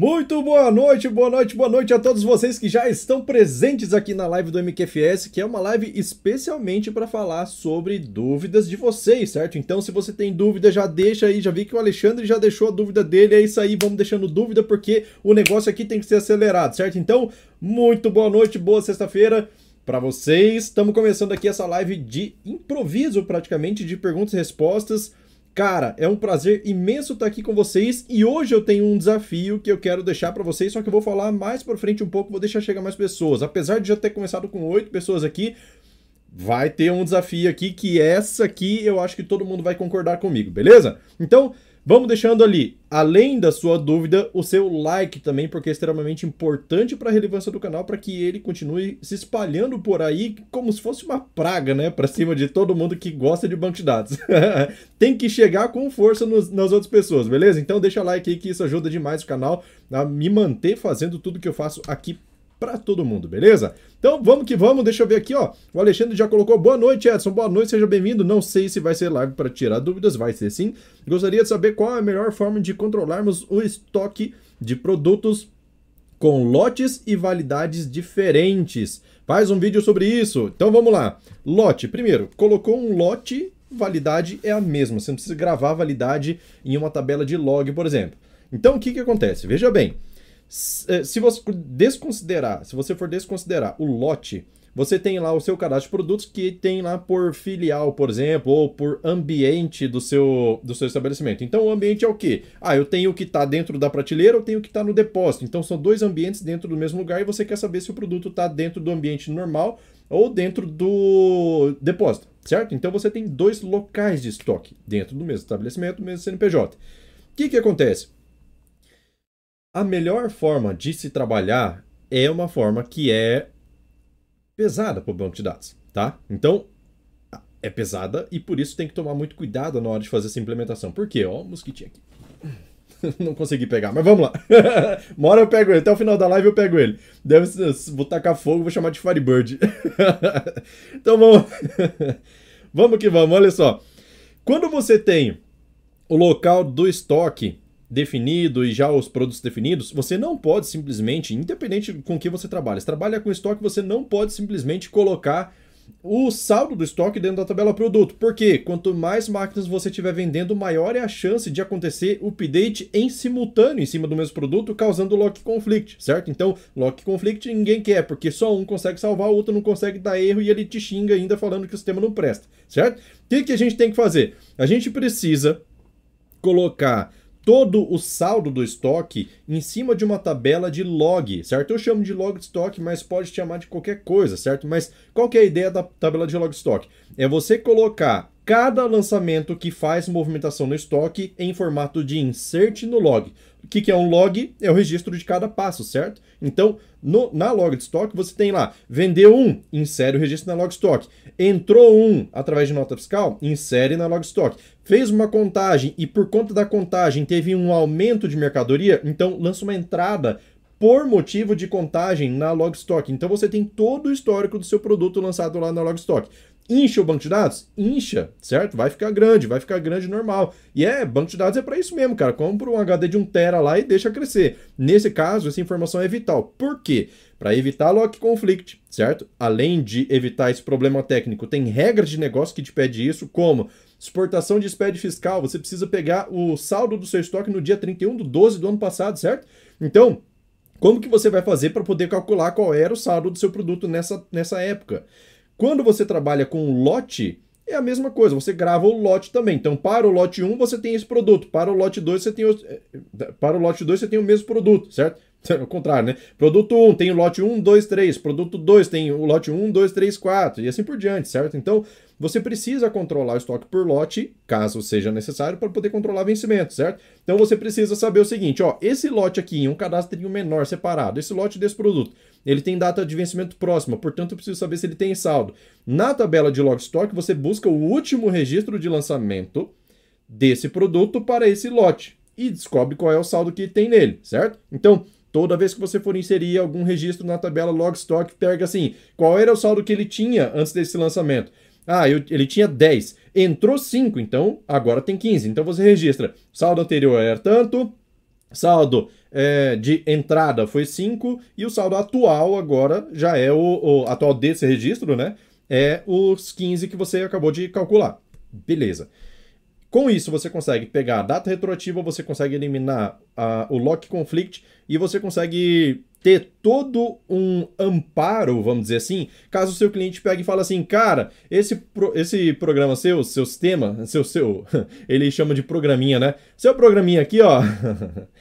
Muito boa noite, boa noite, boa noite a todos vocês que já estão presentes aqui na live do MQFS, que é uma live especialmente para falar sobre dúvidas de vocês, certo? Então, se você tem dúvida, já deixa aí, já vi que o Alexandre já deixou a dúvida dele, é isso aí, vamos deixando dúvida porque o negócio aqui tem que ser acelerado, certo? Então, muito boa noite, boa sexta-feira para vocês. Estamos começando aqui essa live de improviso, praticamente, de perguntas e respostas Cara, é um prazer imenso estar aqui com vocês e hoje eu tenho um desafio que eu quero deixar para vocês, só que eu vou falar mais para frente um pouco, vou deixar chegar mais pessoas. Apesar de já ter começado com oito pessoas aqui, vai ter um desafio aqui que essa aqui eu acho que todo mundo vai concordar comigo, beleza? Então, Vamos deixando ali, além da sua dúvida, o seu like também, porque é extremamente importante para a relevância do canal, para que ele continue se espalhando por aí como se fosse uma praga, né? Para cima de todo mundo que gosta de banco de dados. Tem que chegar com força nos, nas outras pessoas, beleza? Então deixa like aí que isso ajuda demais o canal a me manter fazendo tudo que eu faço aqui para todo mundo, beleza? Então vamos que vamos, deixa eu ver aqui, ó. O Alexandre já colocou boa noite, Edson. Boa noite, seja bem-vindo. Não sei se vai ser live para tirar dúvidas, vai ser sim. Gostaria de saber qual é a melhor forma de controlarmos o estoque de produtos com lotes e validades diferentes. Faz um vídeo sobre isso. Então vamos lá. Lote, primeiro, colocou um lote, validade é a mesma. Você não precisa gravar a validade em uma tabela de log, por exemplo. Então o que, que acontece? Veja bem. Eh, se você desconsiderar, se você for desconsiderar o lote, você tem lá o seu cadastro de produtos que tem lá por filial, por exemplo, ou por ambiente do seu, do seu estabelecimento. Então, o ambiente é o quê? Ah, eu tenho o que está dentro da prateleira, eu tenho o que está no depósito. Então, são dois ambientes dentro do mesmo lugar e você quer saber se o produto está dentro do ambiente normal ou dentro do depósito, certo? Então, você tem dois locais de estoque dentro do mesmo estabelecimento, mesmo CNPJ. O que, que acontece? A melhor forma de se trabalhar é uma forma que é pesada para o banco de dados, tá? Então, é pesada e por isso tem que tomar muito cuidado na hora de fazer essa implementação. Por quê? Ó, o mosquitinho aqui. Não consegui pegar, mas vamos lá. Uma hora eu pego ele, até o final da live eu pego ele. Deve vou tacar fogo, vou chamar de Firebird. então vamos. vamos que vamos, olha só. Quando você tem o local do estoque definido e já os produtos definidos, você não pode simplesmente, independente com que você trabalha, se trabalha com estoque, você não pode simplesmente colocar o saldo do estoque dentro da tabela produto. Porque quanto mais máquinas você estiver vendendo, maior é a chance de acontecer update em simultâneo em cima do mesmo produto, causando lock conflict, certo? Então, lock conflict ninguém quer, porque só um consegue salvar, o outro não consegue dar erro e ele te xinga ainda falando que o sistema não presta, certo? O que, que a gente tem que fazer? A gente precisa colocar todo o saldo do estoque em cima de uma tabela de log, certo? Eu chamo de log de estoque, mas pode chamar de qualquer coisa, certo? Mas qual que é a ideia da tabela de log de estoque? É você colocar cada lançamento que faz movimentação no estoque em formato de insert no log. O que, que é um log? É o registro de cada passo, certo? Então, no, na log de estoque, você tem lá, vendeu um, insere o registro na log de estoque. Entrou um através de nota fiscal, insere na log de estoque. Fez uma contagem e por conta da contagem teve um aumento de mercadoria, então lança uma entrada por motivo de contagem na Logstock. Então você tem todo o histórico do seu produto lançado lá na Logstock. Incha o banco de dados? Incha, certo? Vai ficar grande, vai ficar grande normal. E é, banco de dados é para isso mesmo, cara. Compra um HD de 1 tera lá e deixa crescer. Nesse caso, essa informação é vital. Por quê? Para evitar lock conflict, certo? Além de evitar esse problema técnico, tem regras de negócio que te pede isso, como exportação de SPED fiscal. Você precisa pegar o saldo do seu estoque no dia 31 do 12 do ano passado, certo? Então, como que você vai fazer para poder calcular qual era o saldo do seu produto nessa, nessa época? Quando você trabalha com lote, é a mesma coisa, você grava o lote também. Então, para o lote 1 você tem esse produto, para o lote 2 você tem o, eh, para o lote 2 você tem o mesmo produto, certo? Ao contrário, né? Produto 1 tem o lote 1, 2, 3. Produto 2 tem o lote 1, 2, 3, 4. E assim por diante, certo? Então, você precisa controlar o estoque por lote, caso seja necessário, para poder controlar vencimento, certo? Então, você precisa saber o seguinte, ó. Esse lote aqui, em um cadastro menor separado, esse lote desse produto, ele tem data de vencimento próxima, portanto, eu preciso saber se ele tem saldo. Na tabela de log stock, você busca o último registro de lançamento desse produto para esse lote e descobre qual é o saldo que tem nele, certo? Então, Toda vez que você for inserir algum registro na tabela logstock, pega assim, qual era o saldo que ele tinha antes desse lançamento? Ah, eu, ele tinha 10. Entrou 5, então agora tem 15. Então você registra. Saldo anterior era tanto, saldo é, de entrada foi 5 e o saldo atual agora já é o, o, atual desse registro, né? É os 15 que você acabou de calcular. Beleza. Com isso, você consegue pegar a data retroativa, você consegue eliminar a, o lock conflict e você consegue ter todo um amparo, vamos dizer assim, caso o seu cliente pegue e fale assim, cara, esse, pro, esse programa seu, seu sistema, seu, seu, ele chama de programinha, né? Seu programinha aqui, ó,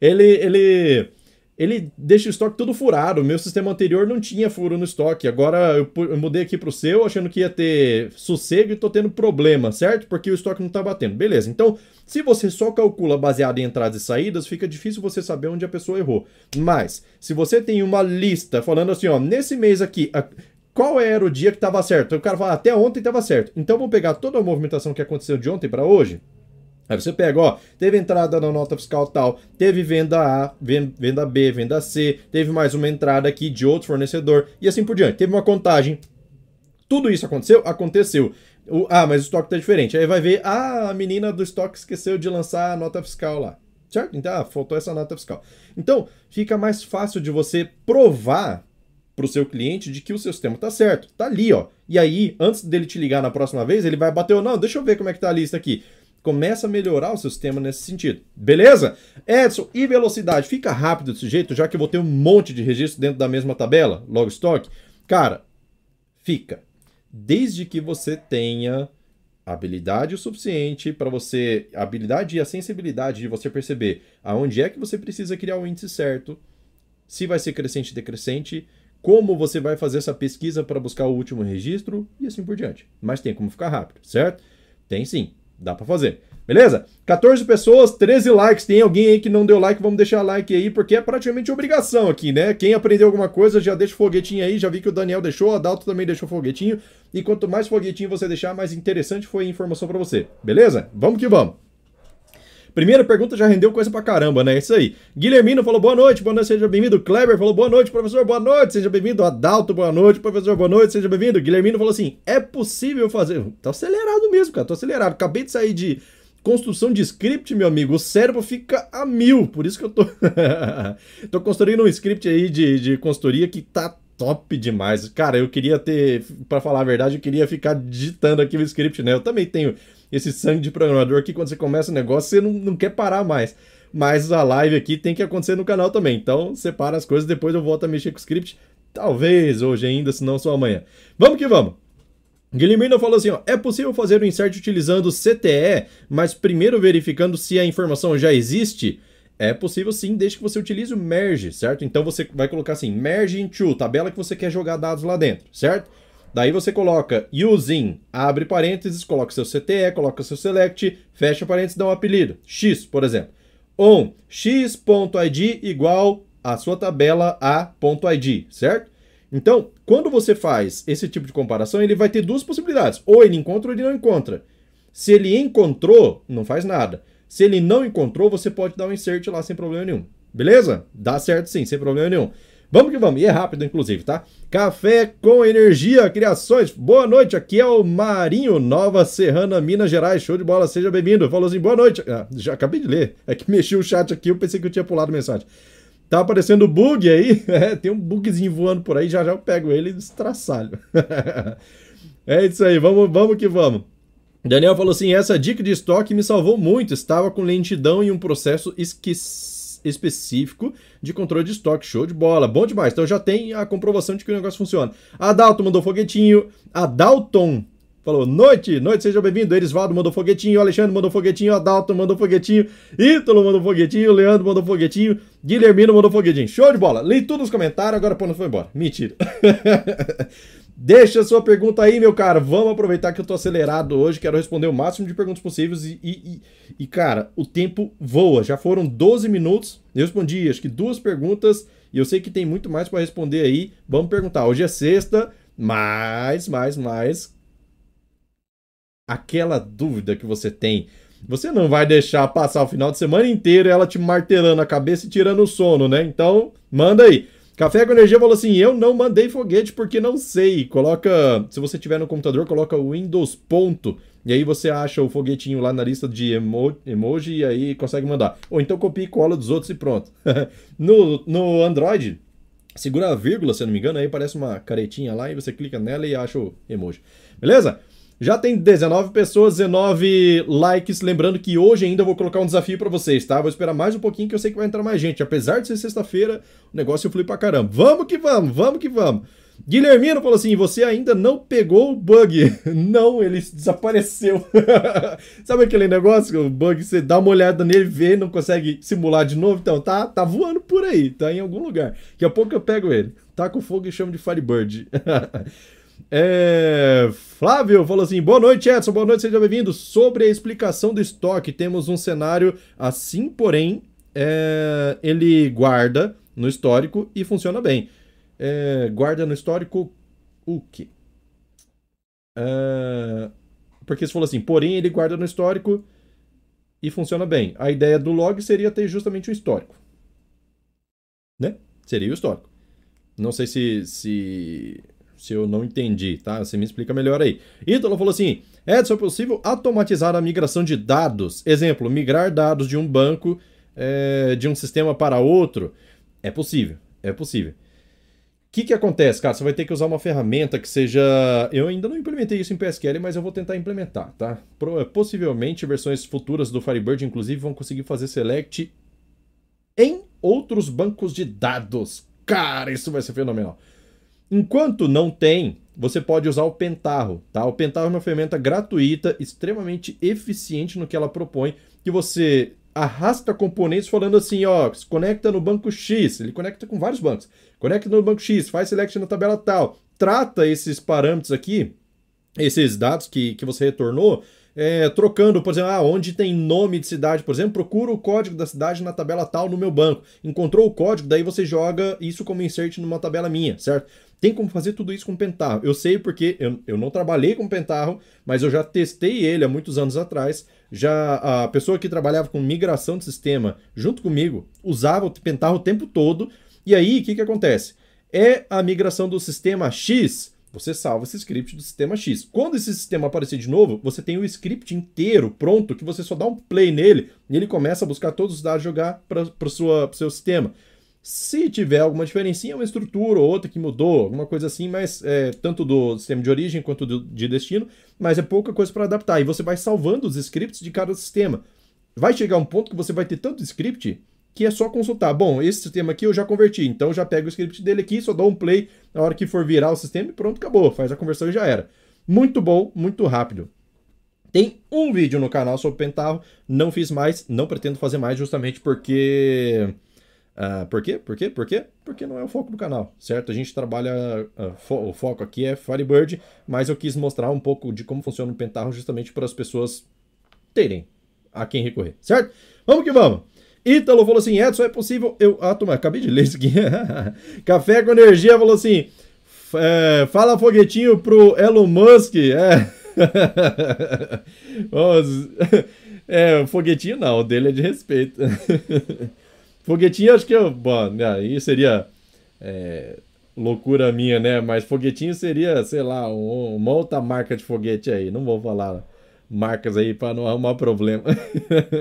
ele, ele ele deixa o estoque todo furado. Meu sistema anterior não tinha furo no estoque. Agora eu, eu mudei aqui para o seu, achando que ia ter sossego e tô tendo problema, certo? Porque o estoque não tá batendo. Beleza. Então, se você só calcula baseado em entradas e saídas, fica difícil você saber onde a pessoa errou. Mas, se você tem uma lista falando assim, ó, nesse mês aqui, a, qual era o dia que estava certo? O cara fala, até ontem estava certo. Então, vamos pegar toda a movimentação que aconteceu de ontem para hoje Aí você pega, ó, teve entrada na nota fiscal tal, teve venda A, venda B, venda C, teve mais uma entrada aqui de outro fornecedor e assim por diante. Teve uma contagem. Tudo isso aconteceu? Aconteceu. O, ah, mas o estoque tá diferente. Aí vai ver, ah, a menina do estoque esqueceu de lançar a nota fiscal lá. Certo? Então, ah, faltou essa nota fiscal. Então, fica mais fácil de você provar para o seu cliente de que o seu sistema está certo. Tá ali, ó. E aí, antes dele te ligar na próxima vez, ele vai bater ou não, deixa eu ver como é que tá a lista aqui começa a melhorar o seu sistema nesse sentido. Beleza? Edson, e velocidade? Fica rápido desse jeito, já que eu vou ter um monte de registro dentro da mesma tabela, log stock? Cara, fica. Desde que você tenha habilidade o suficiente para você, habilidade e a sensibilidade de você perceber aonde é que você precisa criar o índice certo, se vai ser crescente decrescente, como você vai fazer essa pesquisa para buscar o último registro e assim por diante. Mas tem como ficar rápido, certo? Tem sim. Dá para fazer. Beleza? 14 pessoas, 13 likes. Tem alguém aí que não deu like, vamos deixar like aí, porque é praticamente obrigação aqui, né? Quem aprendeu alguma coisa já deixa o foguetinho aí. Já vi que o Daniel deixou, a Dalto também deixou foguetinho. E quanto mais foguetinho você deixar, mais interessante foi a informação para você. Beleza? Vamos que vamos. Primeira pergunta já rendeu coisa pra caramba, né? Isso aí. Guilhermino falou boa noite, boa noite, seja bem-vindo. Kleber falou boa noite, professor, boa noite, seja bem-vindo. Adalto, boa noite, professor, boa noite, seja bem-vindo. Guilhermino falou assim: é possível fazer. Tá acelerado mesmo, cara, tô acelerado. Acabei de sair de construção de script, meu amigo, o cérebro fica a mil. Por isso que eu tô. tô construindo um script aí de, de consultoria que tá top demais. Cara, eu queria ter, para falar a verdade, eu queria ficar digitando aqui o script, né? Eu também tenho esse sangue de programador que quando você começa o negócio, você não, não quer parar mais. Mas a live aqui tem que acontecer no canal também. Então, separa as coisas, depois eu volto a mexer com o script. Talvez hoje ainda, se não só amanhã. Vamos que vamos! Guilhermino falou assim: ó, é possível fazer o insert utilizando CTE, mas primeiro verificando se a informação já existe? É possível sim, desde que você utilize o merge, certo? Então você vai colocar assim: merge into, tabela que você quer jogar dados lá dentro, certo? Daí você coloca using, abre parênteses, coloca seu CTE, coloca seu select, fecha parênteses, dá um apelido. X, por exemplo. On x.id igual a sua tabela a.id, certo? Então, quando você faz esse tipo de comparação, ele vai ter duas possibilidades. Ou ele encontra ou ele não encontra. Se ele encontrou, não faz nada. Se ele não encontrou, você pode dar um insert lá sem problema nenhum. Beleza? Dá certo sim, sem problema nenhum. Vamos que vamos, e é rápido, inclusive, tá? Café com Energia Criações. Boa noite, aqui é o Marinho, Nova Serrana, Minas Gerais. Show de bola, seja bem-vindo. Falou assim, boa noite. Ah, já acabei de ler. É que mexi o chat aqui, eu pensei que eu tinha pulado mensagem. Tá aparecendo bug aí? É, tem um bugzinho voando por aí, já já eu pego ele e destraçalho. é isso aí, vamos, vamos que vamos. Daniel falou assim: essa dica de estoque me salvou muito. Estava com lentidão em um processo esquecido específico de controle de estoque. Show de bola. Bom demais. Então já tem a comprovação de que o negócio funciona. A Dalton mandou foguetinho. A Dalton falou: Noite, noite, seja bem-vindo. Erisvaldo mandou foguetinho. Alexandre mandou foguetinho. A Dalton mandou foguetinho. Ítalo mandou foguetinho. Leandro mandou foguetinho. Guilhermino mandou foguetinho. Show de bola. Li tudo nos comentários. Agora pô, não foi embora. Mentira. Deixa sua pergunta aí, meu cara. Vamos aproveitar que eu tô acelerado hoje. Quero responder o máximo de perguntas possíveis. E, e, e, cara, o tempo voa. Já foram 12 minutos. Eu respondi, acho que duas perguntas. E eu sei que tem muito mais para responder aí. Vamos perguntar. Hoje é sexta, mais, mais, mais. Aquela dúvida que você tem. Você não vai deixar passar o final de semana inteiro ela te martelando a cabeça e tirando o sono, né? Então, manda aí. Café com Energia falou assim: eu não mandei foguete porque não sei. Coloca, se você tiver no computador, coloca o Windows ponto. E aí você acha o foguetinho lá na lista de emo emoji e aí consegue mandar. Ou então copia e cola dos outros e pronto. no, no Android, segura a vírgula, se não me engano, aí aparece uma caretinha lá e você clica nela e acha o emoji. Beleza? Já tem 19 pessoas, 19 likes. Lembrando que hoje ainda vou colocar um desafio para vocês, tá? Vou esperar mais um pouquinho que eu sei que vai entrar mais gente. Apesar de ser sexta-feira, o negócio flui pra caramba. Vamos que vamos, vamos que vamos. Guilhermino falou assim: você ainda não pegou o bug. Não, ele desapareceu. Sabe aquele negócio? O bug, você dá uma olhada nele, vê, não consegue simular de novo. Então, tá, tá voando por aí, tá em algum lugar. Daqui a pouco eu pego ele. Tá com fogo e chamo de Firebird. É... Flávio falou assim: boa noite, Edson, boa noite, seja bem-vindo. Sobre a explicação do estoque, temos um cenário assim, porém, é... ele guarda no histórico e funciona bem. É... Guarda no histórico o quê? É... Porque você falou assim, porém, ele guarda no histórico e funciona bem. A ideia do log seria ter justamente o histórico. Né? Seria o histórico. Não sei se, se se eu não entendi, tá? Você me explica melhor aí. Ítalo falou assim: Edson, é possível automatizar a migração de dados? Exemplo, migrar dados de um banco é, de um sistema para outro? É possível, é possível. O que, que acontece, cara? Você vai ter que usar uma ferramenta que seja. Eu ainda não implementei isso em PSQL, mas eu vou tentar implementar, tá? Possivelmente versões futuras do Firebird, inclusive, vão conseguir fazer select em outros bancos de dados. Cara, isso vai ser fenomenal. Enquanto não tem, você pode usar o Pentarro, tá? O Pentarro é uma ferramenta gratuita, extremamente eficiente no que ela propõe, que você arrasta componentes falando assim, ó, se conecta no banco X, ele conecta com vários bancos. Conecta no banco X, faz select na tabela tal, trata esses parâmetros aqui, esses dados que, que você retornou, é, trocando, por exemplo, ah, onde tem nome de cidade, por exemplo, procura o código da cidade na tabela tal no meu banco. Encontrou o código, daí você joga isso como insert numa tabela minha, certo? Tem como fazer tudo isso com Pentarro. Eu sei porque eu, eu não trabalhei com Pentarro, mas eu já testei ele há muitos anos atrás. Já a pessoa que trabalhava com migração de sistema junto comigo usava o Pentarro o tempo todo. E aí, o que, que acontece? É a migração do sistema X, você salva esse script do sistema X. Quando esse sistema aparecer de novo, você tem o script inteiro pronto, que você só dá um play nele e ele começa a buscar todos os dados jogar para o seu sistema. Se tiver alguma diferença, uma estrutura ou outra que mudou, alguma coisa assim, mas é, tanto do sistema de origem quanto do, de destino, mas é pouca coisa para adaptar. E você vai salvando os scripts de cada sistema. Vai chegar um ponto que você vai ter tanto script que é só consultar. Bom, esse sistema aqui eu já converti, então já pego o script dele aqui, só dou um play na hora que for virar o sistema e pronto, acabou. Faz a conversão e já era. Muito bom, muito rápido. Tem um vídeo no canal sobre Pentarro, não fiz mais, não pretendo fazer mais justamente porque Uh, por quê? Por quê? Por quê? Porque não é o foco do canal, certo? A gente trabalha. Uh, fo o foco aqui é Firebird, mas eu quis mostrar um pouco de como funciona o Pentarro justamente para as pessoas terem a quem recorrer, certo? Vamos que vamos! Ítalo falou assim: Edson, é possível. Eu. Ah, toma, acabei de ler isso aqui. Café com energia falou assim: é, fala foguetinho pro Elon Musk. É. é, foguetinho não, o dele é de respeito. Foguetinho, acho que eu. Bom, aí seria. É, loucura minha, né? Mas foguetinho seria, sei lá, um, uma outra marca de foguete aí. Não vou falar marcas aí para não arrumar problema.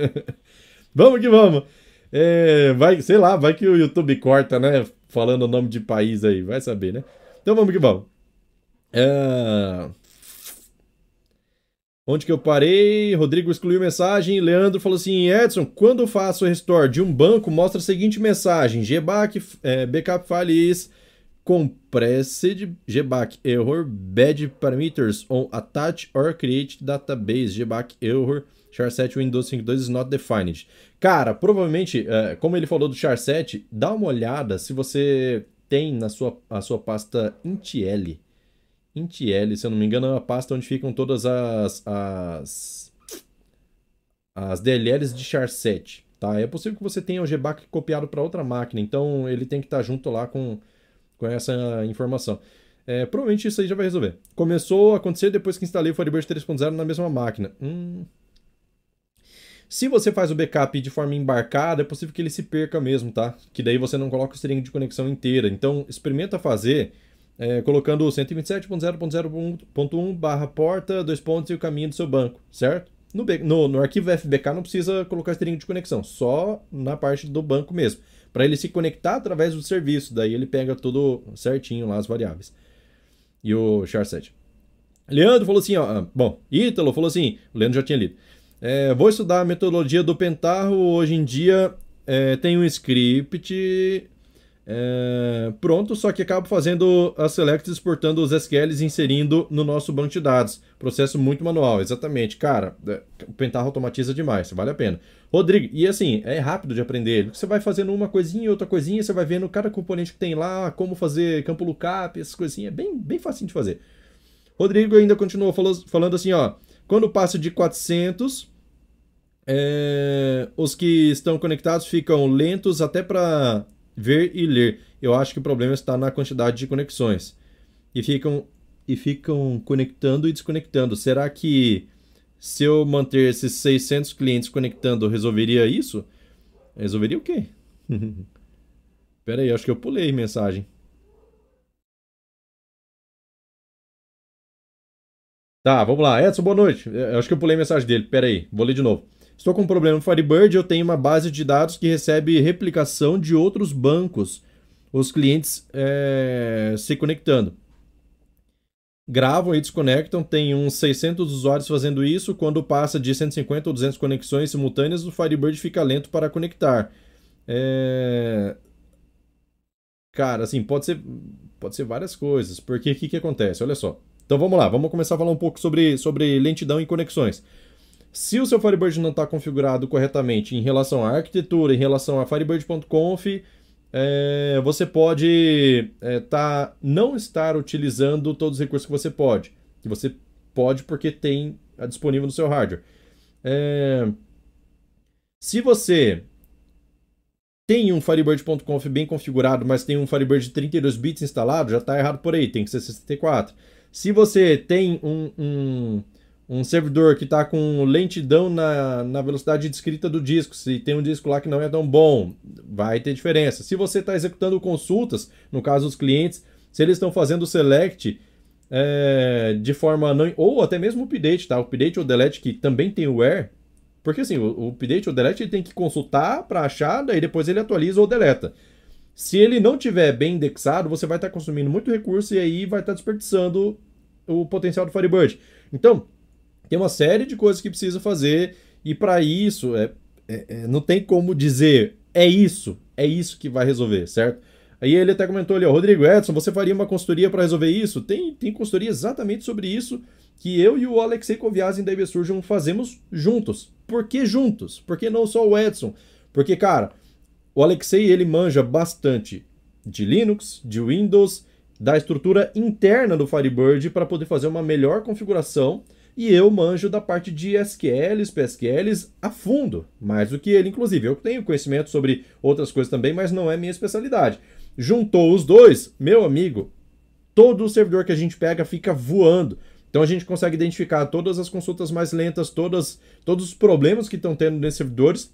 vamos que vamos. É, vai, sei lá, vai que o YouTube corta, né? Falando o nome de país aí, vai saber, né? Então vamos que vamos. É... Onde que eu parei? Rodrigo excluiu mensagem. Leandro falou assim: Edson, quando faço o restore de um banco, mostra a seguinte mensagem: GBAC, é, backup files compressed GBAC error bad parameters on attach or create database GBAC error char7 Windows 5.2 is not defined. Cara, provavelmente, é, como ele falou do char7, dá uma olhada se você tem na sua, a sua pasta intl IntL, se eu não me engano, é uma pasta onde ficam todas as, as, as DLLs de char7. Tá? É possível que você tenha o GBAC copiado para outra máquina, então ele tem que estar tá junto lá com, com essa informação. É, provavelmente isso aí já vai resolver. Começou a acontecer depois que instalei o Firebird 3.0 na mesma máquina. Hum. Se você faz o backup de forma embarcada, é possível que ele se perca mesmo, tá? Que daí você não coloca o string de conexão inteira. Então, experimenta fazer é, colocando 127.0.0.1 barra porta, dois pontos e o caminho do seu banco, certo? No, no, no arquivo FBK não precisa colocar string de conexão, só na parte do banco mesmo. Para ele se conectar através do serviço, daí ele pega tudo certinho lá, as variáveis. E o char7. Leandro falou assim, ó, ah, bom, Ítalo falou assim, o Leandro já tinha lido. É, vou estudar a metodologia do Pentarro. Hoje em dia é, tem um script é, pronto, só que acabo fazendo as selects, exportando os SQLs e inserindo no nosso banco de dados. Processo muito manual, exatamente. Cara, é, o Pentarro automatiza demais, vale a pena. Rodrigo, e assim, é rápido de aprender. Você vai fazendo uma coisinha, outra coisinha, você vai vendo cada componente que tem lá, como fazer campo lookup, essas coisinhas. É bem, bem facinho de fazer. Rodrigo ainda continuou falando assim, ó. Quando passa de 400, é, os que estão conectados ficam lentos até para ver e ler. Eu acho que o problema está na quantidade de conexões. E ficam, e ficam conectando e desconectando. Será que se eu manter esses 600 clientes conectando, resolveria isso? Resolveria o quê? Pera aí, acho que eu pulei mensagem. Tá, vamos lá. Edson, boa noite. Eu acho que eu pulei a mensagem dele. Pera aí, vou ler de novo. Estou com um problema no Firebird, eu tenho uma base de dados que recebe replicação de outros bancos. Os clientes é, se conectando. Gravam e desconectam, tem uns 600 usuários fazendo isso. Quando passa de 150 ou 200 conexões simultâneas, o Firebird fica lento para conectar. É... Cara, assim, pode ser, pode ser várias coisas. Porque o que, que acontece? Olha só. Então vamos lá, vamos começar a falar um pouco sobre, sobre lentidão e conexões. Se o seu Firebird não está configurado corretamente em relação à arquitetura, em relação a Firebird.conf, é, você pode é, tá, não estar utilizando todos os recursos que você pode. Que você pode porque tem disponível no seu hardware. É, se você tem um Firebird.conf bem configurado, mas tem um Firebird de 32 bits instalado, já está errado por aí, tem que ser 64. Se você tem um, um, um servidor que está com lentidão na, na velocidade de escrita do disco, se tem um disco lá que não é tão bom, vai ter diferença. Se você está executando consultas, no caso os clientes, se eles estão fazendo select é, de forma não. ou até mesmo o update, tá? Update ou delete que também tem o where. Porque assim, o, o update ou delete ele tem que consultar para achar, daí depois ele atualiza ou deleta. Se ele não tiver bem indexado, você vai estar tá consumindo muito recurso e aí vai estar tá desperdiçando o potencial do Firebird. Então, tem uma série de coisas que precisa fazer e para isso é, é, é, não tem como dizer é isso, é isso que vai resolver, certo? Aí ele até comentou ali, ó, Rodrigo Edson, você faria uma consultoria para resolver isso? Tem, tem consultoria exatamente sobre isso que eu e o Alexei Koviazin da Surgeon fazemos juntos. Por que juntos? Por que não só o Edson? Porque, cara, o Alexei, ele manja bastante de Linux, de Windows, da estrutura interna do Firebird para poder fazer uma melhor configuração. E eu manjo da parte de SQLs, PSQLs a fundo, mais do que ele, inclusive. Eu tenho conhecimento sobre outras coisas também, mas não é minha especialidade. Juntou os dois, meu amigo, todo o servidor que a gente pega fica voando. Então a gente consegue identificar todas as consultas mais lentas, todas, todos os problemas que estão tendo nesses servidores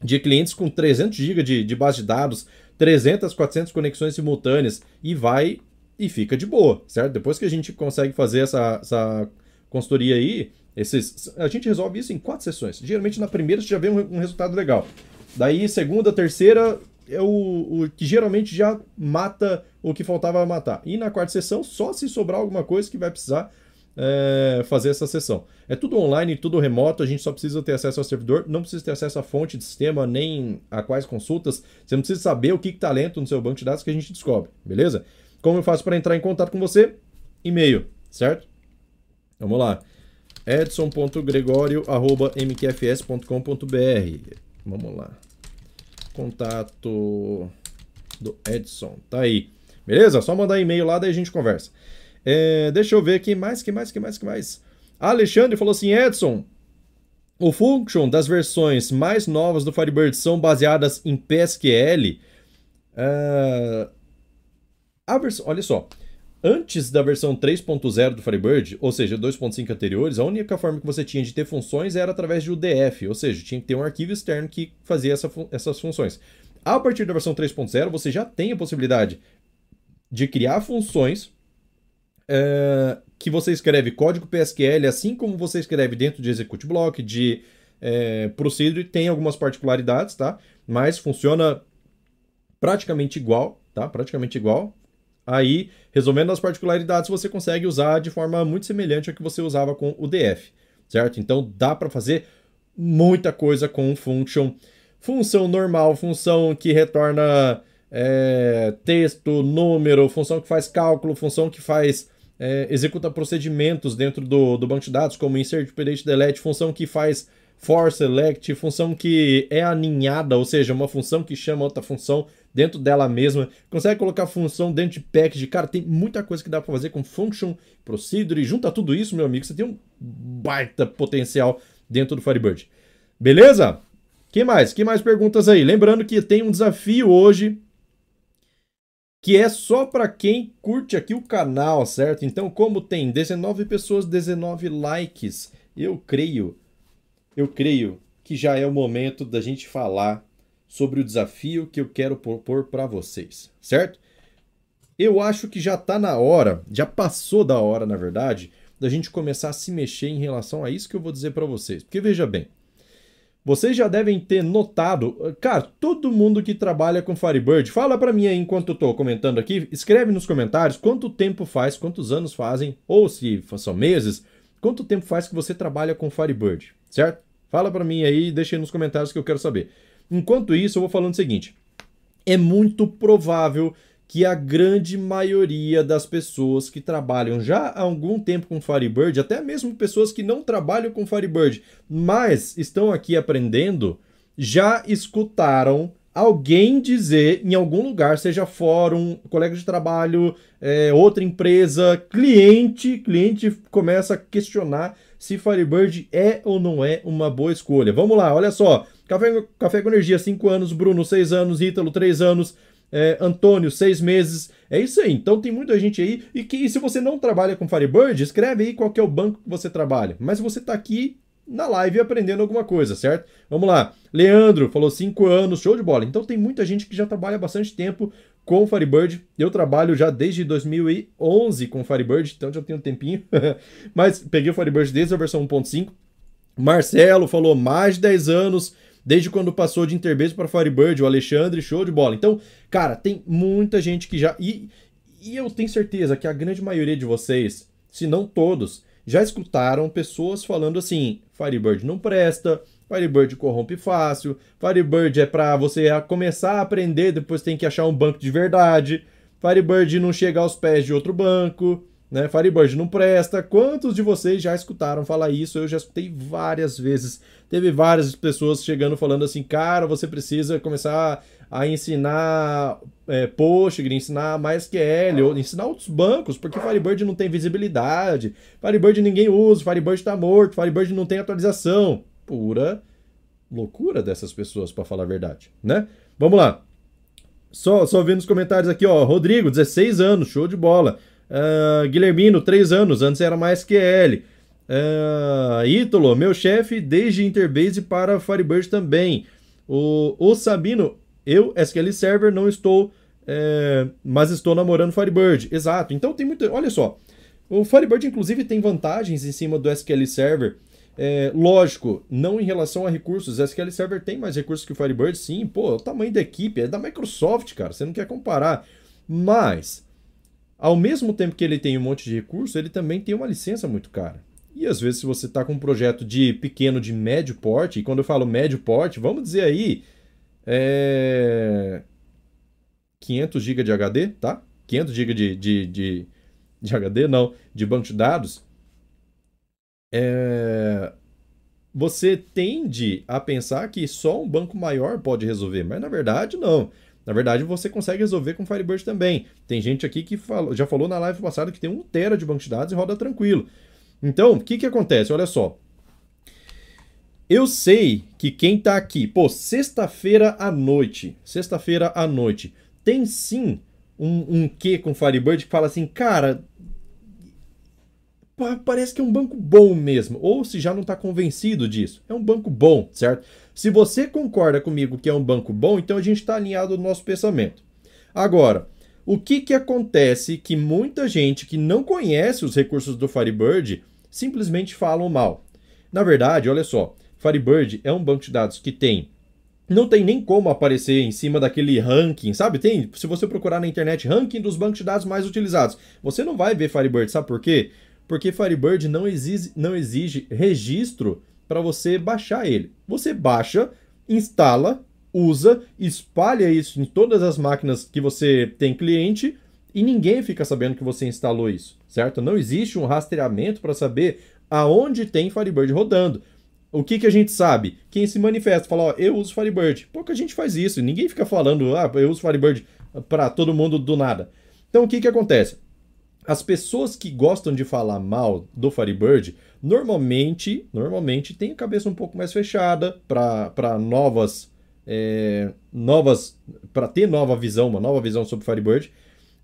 de clientes com 300 GB de, de base de dados, 300, 400 conexões simultâneas e vai e fica de boa, certo? Depois que a gente consegue fazer essa, essa consultoria aí, esses, a gente resolve isso em quatro sessões. Geralmente na primeira você já vê um, um resultado legal. Daí, segunda, terceira é o, o, que geralmente já mata o que faltava matar. E na quarta sessão, só se sobrar alguma coisa que vai precisar é, fazer essa sessão. É tudo online, tudo remoto, a gente só precisa ter acesso ao servidor, não precisa ter acesso à fonte de sistema, nem a quais consultas. Você não precisa saber o que está lento no seu banco de dados que a gente descobre, beleza? Como eu faço para entrar em contato com você? E-mail, certo? Vamos lá. edson.gregorio.mqfs.com.br Vamos lá. Contato do Edson. Tá aí. Beleza? Só mandar e-mail lá, daí a gente conversa. É, deixa eu ver aqui mais, que mais, que mais, que mais. Alexandre falou assim, Edson, o function das versões mais novas do Firebird são baseadas em PSQL. Uh, a vers... Olha só, Antes da versão 3.0 do Firebird, ou seja, 2.5 anteriores, a única forma que você tinha de ter funções era através de UDF, ou seja, tinha que ter um arquivo externo que fazia essa essas funções. A partir da versão 3.0, você já tem a possibilidade de criar funções é, que você escreve código PSQL, assim como você escreve dentro de execute block, de é, procedure, tem algumas particularidades, tá? Mas funciona praticamente igual, tá? Praticamente igual. Aí, resolvendo as particularidades, você consegue usar de forma muito semelhante ao que você usava com o DF, certo? Então dá para fazer muita coisa com function. Função normal, função que retorna é, texto, número, função que faz cálculo, função que faz é, executa procedimentos dentro do, do banco de dados, como insert, update, delete, função que faz for select, função que é aninhada, ou seja, uma função que chama outra função dentro dela mesma, consegue colocar função dentro de package, cara, tem muita coisa que dá para fazer com function, procedure, junta tudo isso, meu amigo, você tem um baita potencial dentro do Firebird. Beleza? Que mais? Que mais perguntas aí? Lembrando que tem um desafio hoje que é só para quem curte aqui o canal, certo? Então, como tem 19 pessoas, 19 likes, eu creio, eu creio que já é o momento da gente falar sobre o desafio que eu quero propor para vocês, certo? Eu acho que já está na hora, já passou da hora, na verdade, da gente começar a se mexer em relação a isso que eu vou dizer para vocês. Porque veja bem, vocês já devem ter notado, cara, todo mundo que trabalha com Firebird, fala para mim aí enquanto eu tô comentando aqui, escreve nos comentários quanto tempo faz, quantos anos fazem, ou se são meses, quanto tempo faz que você trabalha com Firebird, certo? Fala para mim aí, deixa aí nos comentários que eu quero saber. Enquanto isso, eu vou falando o seguinte: é muito provável que a grande maioria das pessoas que trabalham já há algum tempo com Firebird, até mesmo pessoas que não trabalham com Firebird, mas estão aqui aprendendo, já escutaram alguém dizer em algum lugar, seja fórum, colega de trabalho, é, outra empresa, cliente, cliente começa a questionar se Firebird é ou não é uma boa escolha. Vamos lá, olha só. Café, Café com Energia, 5 anos. Bruno, 6 anos. Ítalo, 3 anos. É, Antônio, 6 meses. É isso aí. Então tem muita gente aí. E que e se você não trabalha com Firebird, escreve aí qual é o banco que você trabalha. Mas você está aqui na live aprendendo alguma coisa, certo? Vamos lá. Leandro falou 5 anos, show de bola. Então tem muita gente que já trabalha bastante tempo com Firebird. Eu trabalho já desde 2011 com Firebird, então já tenho um tempinho. Mas peguei o Firebird desde a versão 1.5. Marcelo falou mais de 10 anos desde quando passou de Interbase para Firebird, o Alexandre, show de bola. Então, cara, tem muita gente que já. E, e eu tenho certeza que a grande maioria de vocês, se não todos, já escutaram pessoas falando assim: Firebird não presta, Firebird corrompe fácil, Firebird é para você começar a aprender, depois tem que achar um banco de verdade, Firebird não chega aos pés de outro banco né? Firebird não presta. Quantos de vocês já escutaram falar isso? Eu já escutei várias vezes. Teve várias pessoas chegando falando assim, cara, você precisa começar a ensinar é, Postgre, ensinar MySQL, ou ensinar outros bancos, porque Firebird não tem visibilidade, Firebird ninguém usa, Firebird está morto, Firebird não tem atualização. Pura loucura dessas pessoas, para falar a verdade, né? Vamos lá. Só, só vendo os comentários aqui, ó. Rodrigo, 16 anos, show de bola. Uh, Guilhermino, 3 anos, antes era mais QL. Uh, Ítalo, meu chefe desde Interbase para Firebird também. O, o Sabino, eu, SQL Server, não estou, é, mas estou namorando Firebird. Exato. Então tem muito. Olha só. O Firebird, inclusive, tem vantagens em cima do SQL Server. É, lógico, não em relação a recursos. SQL Server tem mais recursos que o Firebird, sim. Pô, o tamanho da equipe é da Microsoft, cara. Você não quer comparar. Mas ao mesmo tempo que ele tem um monte de recurso, ele também tem uma licença muito cara. E às vezes, se você está com um projeto de pequeno, de médio porte, e quando eu falo médio porte, vamos dizer aí é... 500 GB de HD, tá? 500 GB de, de, de, de, HD, não, de banco de dados. É... Você tende a pensar que só um banco maior pode resolver, mas na verdade não. Na verdade, você consegue resolver com Firebird também. Tem gente aqui que falou, já falou na live passada que tem um tera de banco de dados e roda tranquilo. Então, o que, que acontece? Olha só. Eu sei que quem tá aqui, pô, sexta-feira à noite, sexta-feira à noite, tem sim um, um quê com Firebird que fala assim, cara, parece que é um banco bom mesmo. Ou se já não está convencido disso, é um banco bom, certo? Se você concorda comigo que é um banco bom, então a gente está alinhado no nosso pensamento. Agora, o que, que acontece que muita gente que não conhece os recursos do Firebird simplesmente falam mal? Na verdade, olha só, Firebird é um banco de dados que tem não tem nem como aparecer em cima daquele ranking, sabe? Tem, se você procurar na internet, ranking dos bancos de dados mais utilizados. Você não vai ver Firebird, sabe por quê? Porque Firebird não exige, não exige registro para você baixar ele. Você baixa, instala, usa, espalha isso em todas as máquinas que você tem cliente e ninguém fica sabendo que você instalou isso, certo? Não existe um rastreamento para saber aonde tem Firebird rodando. O que, que a gente sabe? Quem se manifesta, fala, ó, eu uso Firebird. Pouca gente faz isso, ninguém fica falando, ah, eu uso Firebird para todo mundo do nada. Então o que, que acontece? As pessoas que gostam de falar mal do Firebird, normalmente, normalmente tem a cabeça um pouco mais fechada para novas, é, novas, para ter nova visão, uma nova visão sobre Firebird,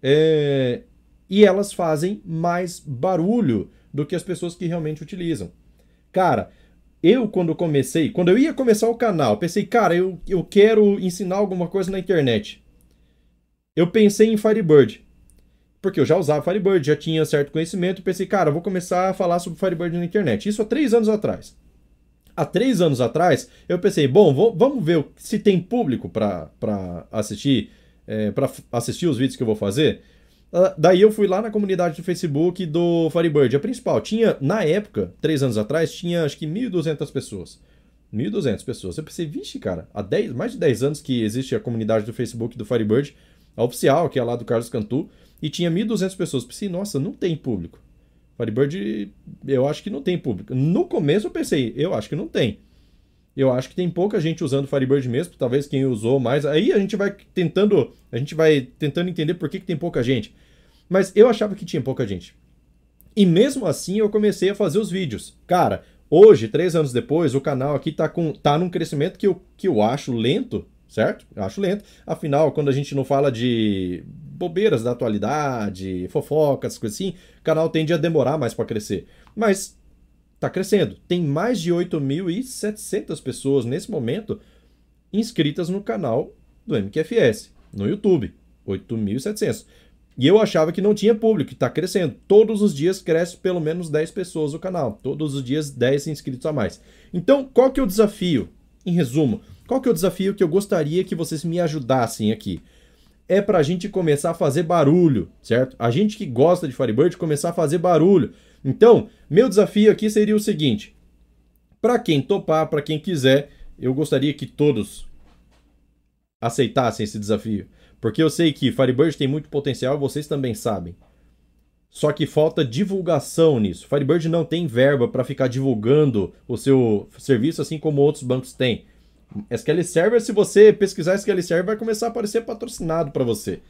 é, e elas fazem mais barulho do que as pessoas que realmente utilizam. Cara, eu, quando comecei, quando eu ia começar o canal, pensei, cara, eu, eu quero ensinar alguma coisa na internet. Eu pensei em Firebird. Porque eu já usava Firebird, já tinha certo conhecimento, pensei, cara, vou começar a falar sobre Firebird na internet. Isso há três anos atrás. Há três anos atrás, eu pensei, bom, vou, vamos ver se tem público para assistir, é, para assistir os vídeos que eu vou fazer. Ah, daí eu fui lá na comunidade do Facebook do Firebird, a principal. Tinha, na época, três anos atrás, tinha acho que 1.200 pessoas. 1.200 pessoas. Eu pensei, vixe, cara, há 10, mais de 10 anos que existe a comunidade do Facebook do Firebird, a oficial, que é lá do Carlos Cantu, e tinha 1.200 pessoas. Pensei, nossa, não tem público. Firebird, eu acho que não tem público. No começo eu pensei, eu acho que não tem. Eu acho que tem pouca gente usando Firebird mesmo, talvez quem usou mais. Aí a gente vai tentando, a gente vai tentando entender por que, que tem pouca gente. Mas eu achava que tinha pouca gente. E mesmo assim eu comecei a fazer os vídeos. Cara, hoje, três anos depois, o canal aqui tá, com, tá num crescimento que eu, que eu acho lento, certo? Eu acho lento. Afinal, quando a gente não fala de bobeiras da atualidade, fofocas, coisas assim, o canal tende a demorar mais para crescer. Mas está crescendo. Tem mais de 8.700 pessoas nesse momento inscritas no canal do MQFS, no YouTube. 8.700. E eu achava que não tinha público, está crescendo. Todos os dias cresce pelo menos 10 pessoas o canal. Todos os dias 10 inscritos a mais. Então, qual que é o desafio? Em resumo, qual que é o desafio que eu gostaria que vocês me ajudassem aqui? É para a gente começar a fazer barulho, certo? A gente que gosta de Firebird começar a fazer barulho. Então, meu desafio aqui seria o seguinte: para quem topar, para quem quiser, eu gostaria que todos aceitassem esse desafio, porque eu sei que Firebird tem muito potencial, vocês também sabem. Só que falta divulgação nisso. Firebird não tem verba para ficar divulgando o seu serviço assim como outros bancos têm. SQL Server, se você pesquisar SQL Server, vai começar a aparecer patrocinado para você.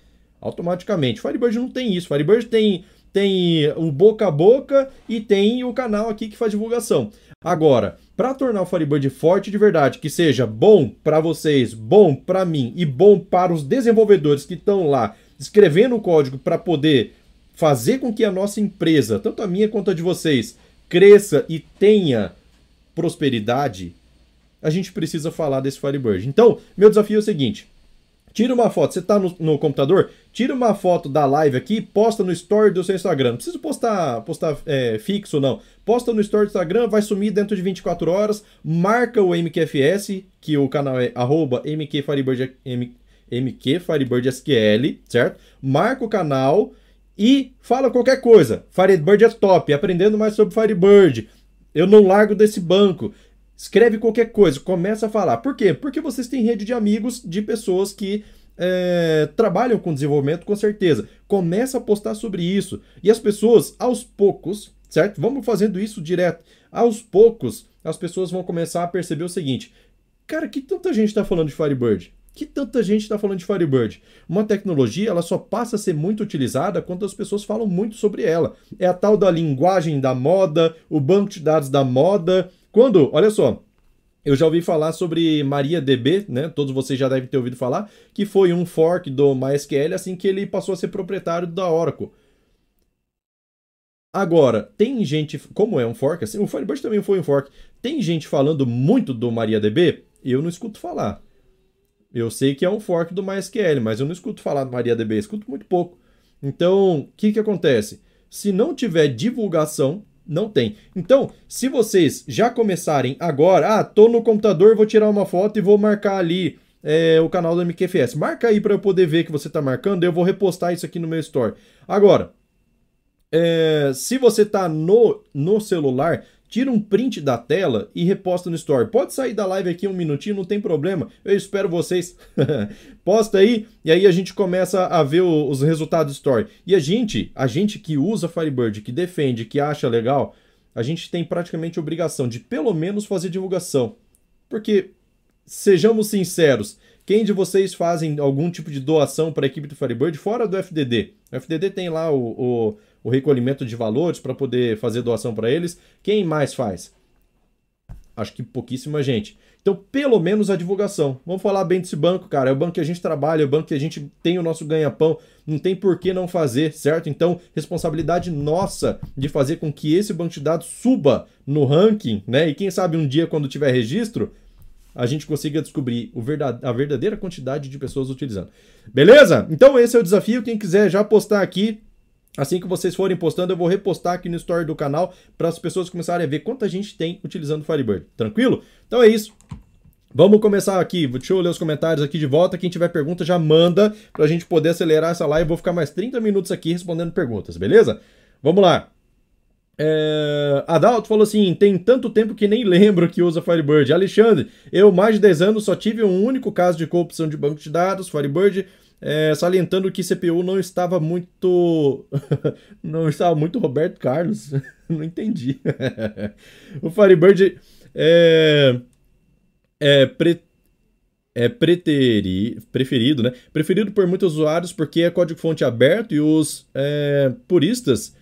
Automaticamente. Firebird não tem isso. Firebird tem tem o boca a boca e tem o canal aqui que faz divulgação. Agora, para tornar o Firebird forte de verdade, que seja bom para vocês, bom para mim e bom para os desenvolvedores que estão lá escrevendo o código para poder fazer com que a nossa empresa, tanto a minha quanto a de vocês, cresça e tenha prosperidade, a gente precisa falar desse Firebird. Então, meu desafio é o seguinte: Tira uma foto, você está no, no, computador, tira uma foto da live aqui, posta no story do seu Instagram. Não precisa postar, postar é, fixo, não. Posta no story do Instagram, vai sumir dentro de 24 horas. Marca o MQFS, que o canal é arroba MQFirebird, MQFirebirdsQL, certo? Marca o canal e fala qualquer coisa. Firebird é top, aprendendo mais sobre Firebird. Eu não largo desse banco. Escreve qualquer coisa, começa a falar. Por quê? Porque vocês têm rede de amigos, de pessoas que é, trabalham com desenvolvimento, com certeza. Começa a postar sobre isso. E as pessoas, aos poucos, certo? Vamos fazendo isso direto. Aos poucos, as pessoas vão começar a perceber o seguinte: cara, que tanta gente está falando de Firebird? Que tanta gente está falando de Firebird? Uma tecnologia, ela só passa a ser muito utilizada quando as pessoas falam muito sobre ela. É a tal da linguagem da moda, o banco de dados da moda, quando, olha só, eu já ouvi falar sobre MariaDB, né? Todos vocês já devem ter ouvido falar, que foi um fork do MySQL assim que ele passou a ser proprietário da Oracle. Agora, tem gente, como é um fork, assim, o Firebird também foi um fork. Tem gente falando muito do MariaDB? Eu não escuto falar. Eu sei que é um fork do MySQL, mas eu não escuto falar do MariaDB, escuto muito pouco. Então, o que que acontece? Se não tiver divulgação, não tem. Então, se vocês já começarem agora, ah, tô no computador, vou tirar uma foto e vou marcar ali é, o canal do MQFS. Marca aí para eu poder ver que você está marcando, eu vou repostar isso aqui no meu store. Agora, é, se você está no, no celular, tira um print da tela e reposta no Store. Pode sair da live aqui um minutinho, não tem problema. Eu espero vocês. Posta aí e aí a gente começa a ver o, os resultados do Store. E a gente, a gente que usa Firebird, que defende, que acha legal, a gente tem praticamente obrigação de pelo menos fazer divulgação. Porque sejamos sinceros, quem de vocês fazem algum tipo de doação para a equipe do Firebird fora do FDD? O FDD tem lá o, o o recolhimento de valores para poder fazer doação para eles. Quem mais faz? Acho que pouquíssima gente. Então, pelo menos a divulgação. Vamos falar bem desse banco, cara. É o banco que a gente trabalha, é o banco que a gente tem o nosso ganha-pão. Não tem por que não fazer, certo? Então, responsabilidade nossa de fazer com que esse banco de dados suba no ranking, né? E quem sabe um dia, quando tiver registro, a gente consiga descobrir a verdadeira quantidade de pessoas utilizando. Beleza? Então, esse é o desafio. Quem quiser já postar aqui, Assim que vocês forem postando, eu vou repostar aqui no story do canal para as pessoas começarem a ver quanta gente tem utilizando o Firebird. Tranquilo? Então é isso. Vamos começar aqui. Deixa eu ler os comentários aqui de volta. Quem tiver pergunta já manda para a gente poder acelerar essa live. Eu vou ficar mais 30 minutos aqui respondendo perguntas, beleza? Vamos lá. É... Adalto falou assim: tem tanto tempo que nem lembro que usa Firebird. Alexandre, eu mais de 10 anos só tive um único caso de corrupção de banco de dados. Firebird é, salientando que CPU não estava muito. não estava muito Roberto Carlos. não entendi. o Firebird é. É, pre, é preteri, preferido, né? Preferido por muitos usuários porque é código-fonte aberto e os é, puristas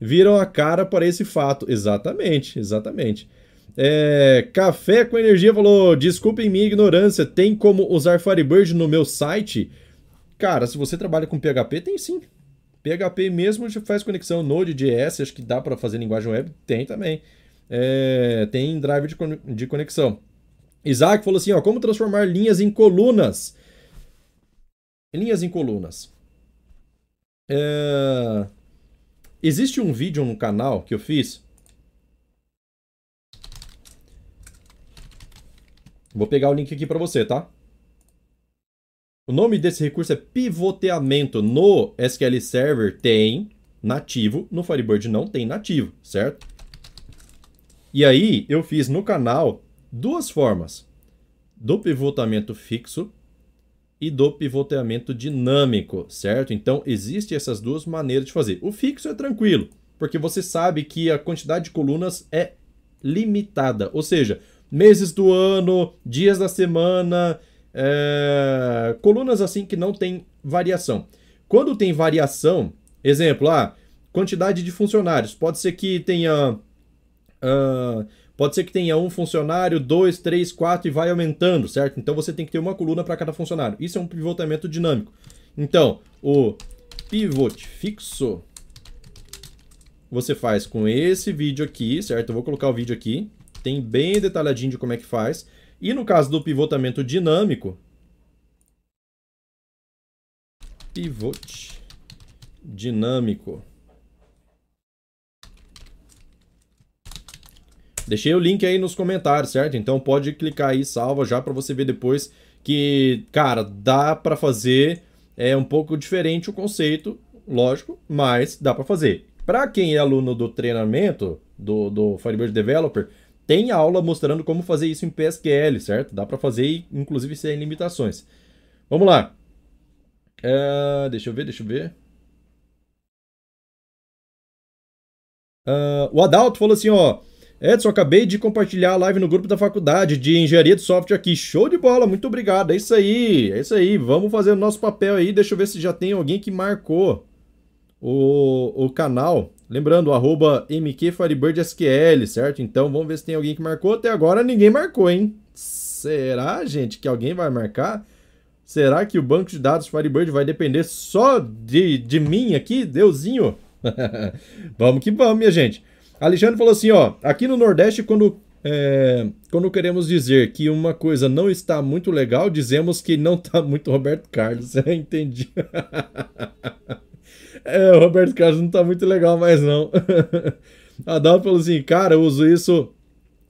viram a cara para esse fato. Exatamente, exatamente. É, Café com Energia falou: desculpem minha ignorância, tem como usar Firebird no meu site? Cara, se você trabalha com PHP, tem sim. PHP mesmo faz conexão Node.js, acho que dá para fazer linguagem web, tem também. É, tem drive de, de conexão. Isaac falou assim, ó, como transformar linhas em colunas. Linhas em colunas. É... Existe um vídeo no canal que eu fiz. Vou pegar o link aqui para você, tá? O nome desse recurso é pivoteamento. No SQL Server tem nativo, no Firebird não tem nativo, certo? E aí eu fiz no canal duas formas: do pivotamento fixo e do pivoteamento dinâmico, certo? Então existem essas duas maneiras de fazer. O fixo é tranquilo, porque você sabe que a quantidade de colunas é limitada, ou seja, meses do ano, dias da semana, é, colunas assim que não tem variação. Quando tem variação, exemplo, ah, quantidade de funcionários, pode ser que tenha. Uh, pode ser que tenha um funcionário, dois, três, quatro e vai aumentando, certo? Então você tem que ter uma coluna para cada funcionário. Isso é um pivotamento dinâmico. Então, o pivot fixo você faz com esse vídeo aqui, certo? Eu vou colocar o vídeo aqui. Tem bem detalhadinho de como é que faz. E no caso do pivotamento dinâmico, pivot dinâmico. Deixei o link aí nos comentários, certo? Então pode clicar aí, salva já para você ver depois que, cara, dá para fazer é um pouco diferente o conceito, lógico, mas dá para fazer. Para quem é aluno do treinamento do, do Firebird Developer, tem aula mostrando como fazer isso em PSQL, certo? Dá para fazer, inclusive, sem limitações. Vamos lá. Uh, deixa eu ver, deixa eu ver. Uh, o Adalto falou assim, ó. Edson, acabei de compartilhar a live no grupo da faculdade de engenharia de software aqui. Show de bola, muito obrigado. É isso aí, é isso aí. Vamos fazer o nosso papel aí. Deixa eu ver se já tem alguém que marcou o, o canal. Lembrando, arroba MQFirebirdSQL, certo? Então vamos ver se tem alguém que marcou. Até agora ninguém marcou, hein? Será, gente, que alguém vai marcar? Será que o banco de dados Firebird vai depender só de, de mim aqui, Deusinho? vamos que vamos, minha gente. Alexandre falou assim, ó, aqui no Nordeste, quando, é, quando queremos dizer que uma coisa não está muito legal, dizemos que não está muito Roberto Carlos. Entendi. é, o Roberto Carlos não está muito legal mais não. A Dal falou assim, cara, eu uso isso...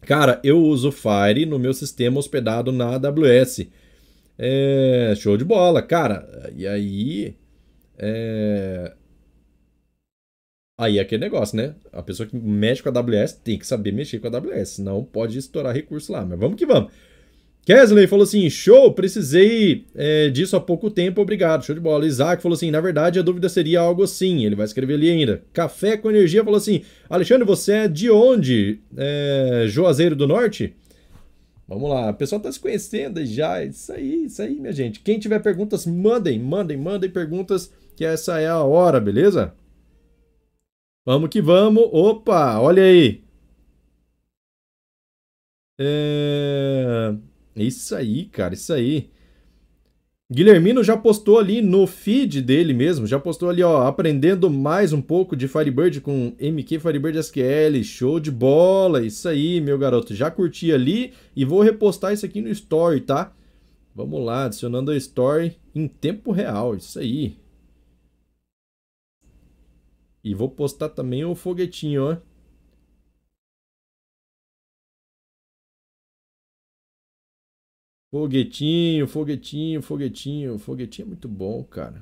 Cara, eu uso Fire no meu sistema hospedado na AWS. É, show de bola, cara. E aí... É, Aí é aquele negócio, né? A pessoa que mexe com a AWS tem que saber mexer com a AWS, senão pode estourar recurso lá. Mas vamos que vamos. Kesley falou assim: show, precisei é, disso há pouco tempo, obrigado, show de bola. Isaac falou assim: na verdade a dúvida seria algo assim, ele vai escrever ali ainda. Café com Energia falou assim: Alexandre, você é de onde? É, Juazeiro do Norte? Vamos lá, o pessoal tá se conhecendo já, isso aí, isso aí, minha gente. Quem tiver perguntas, mandem, mandem, mandem perguntas, que essa é a hora, beleza? Vamos que vamos. Opa, olha aí. É... Isso aí, cara, isso aí. Guilhermino já postou ali no feed dele mesmo, já postou ali, ó, aprendendo mais um pouco de Firebird com MQ Firebird SQL, show de bola, isso aí, meu garoto, já curti ali e vou repostar isso aqui no Story, tá? Vamos lá, adicionando a Story em tempo real, isso aí. E vou postar também o foguetinho, ó. Foguetinho, foguetinho, foguetinho. Foguetinho é muito bom, cara.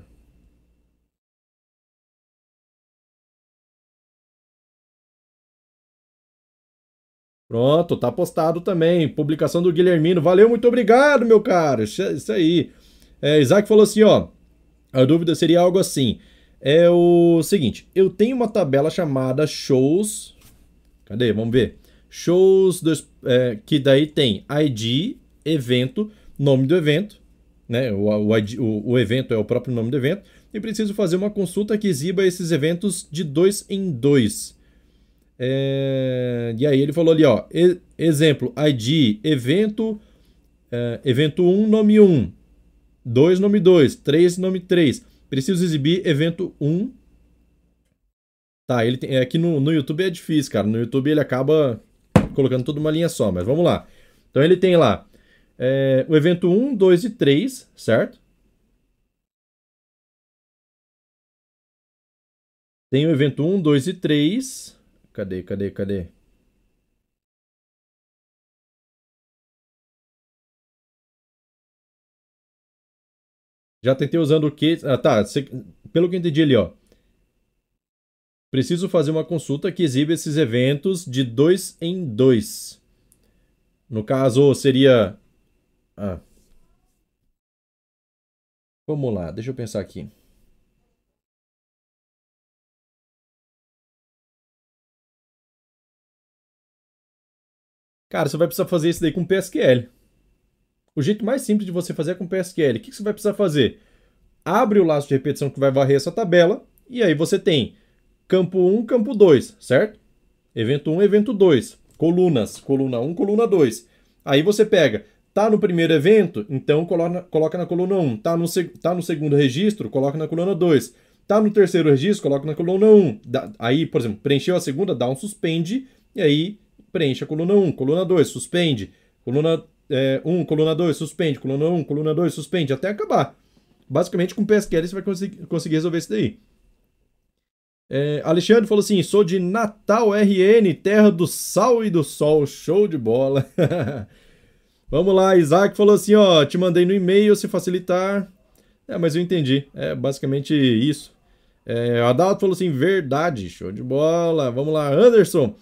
Pronto, tá postado também. Publicação do Guilhermino. Valeu, muito obrigado, meu caro. Isso aí. É, Isaac falou assim, ó. A dúvida seria algo assim é o seguinte: eu tenho uma tabela chamada shows. Cadê? Vamos ver. Shows é, que daí tem ID, evento, nome do evento, né? O, o, o, evento é o próprio nome do evento. E preciso fazer uma consulta que exiba esses eventos de dois em dois. É, e aí ele falou ali, ó, e, exemplo, ID, evento, é, evento 1, nome 1, 2, nome 2, 3, nome 3. Preciso exibir evento 1. Tá, ele tem, aqui no, no YouTube é difícil, cara. No YouTube ele acaba colocando tudo uma linha só, mas vamos lá. Então ele tem lá é, o evento 1, 2 e 3, certo? Tem o evento 1, 2 e 3. Cadê, cadê, cadê? Já tentei usando o que. Ah, tá. Pelo que eu entendi ali, ó. Preciso fazer uma consulta que exibe esses eventos de dois em dois. No caso, seria. Ah. Vamos lá, deixa eu pensar aqui. Cara, você vai precisar fazer isso daí com PSQL. O jeito mais simples de você fazer é com PSQL. O que você vai precisar fazer? Abre o laço de repetição que vai varrer essa tabela e aí você tem campo 1, campo 2, certo? Evento 1, evento 2. Colunas, coluna 1, coluna 2. Aí você pega, tá no primeiro evento, então coloca, na coluna 1. Tá no, tá no segundo registro, coloca na coluna 2. Tá no terceiro registro, coloca na coluna 1. aí, por exemplo, preencheu a segunda, dá um suspende, e aí preenche a coluna 1, coluna 2, suspende. Coluna é, 1, coluna 2, suspende, coluna 1, coluna 2, suspende, até acabar. Basicamente, com PSQL você vai conseguir, conseguir resolver isso daí. É, Alexandre falou assim: sou de Natal RN, terra do sal e do sol. Show de bola. Vamos lá, Isaac falou assim: ó, te mandei no e-mail se facilitar. É, mas eu entendi. É basicamente isso. É, Adalto falou assim: verdade, show de bola. Vamos lá, Anderson.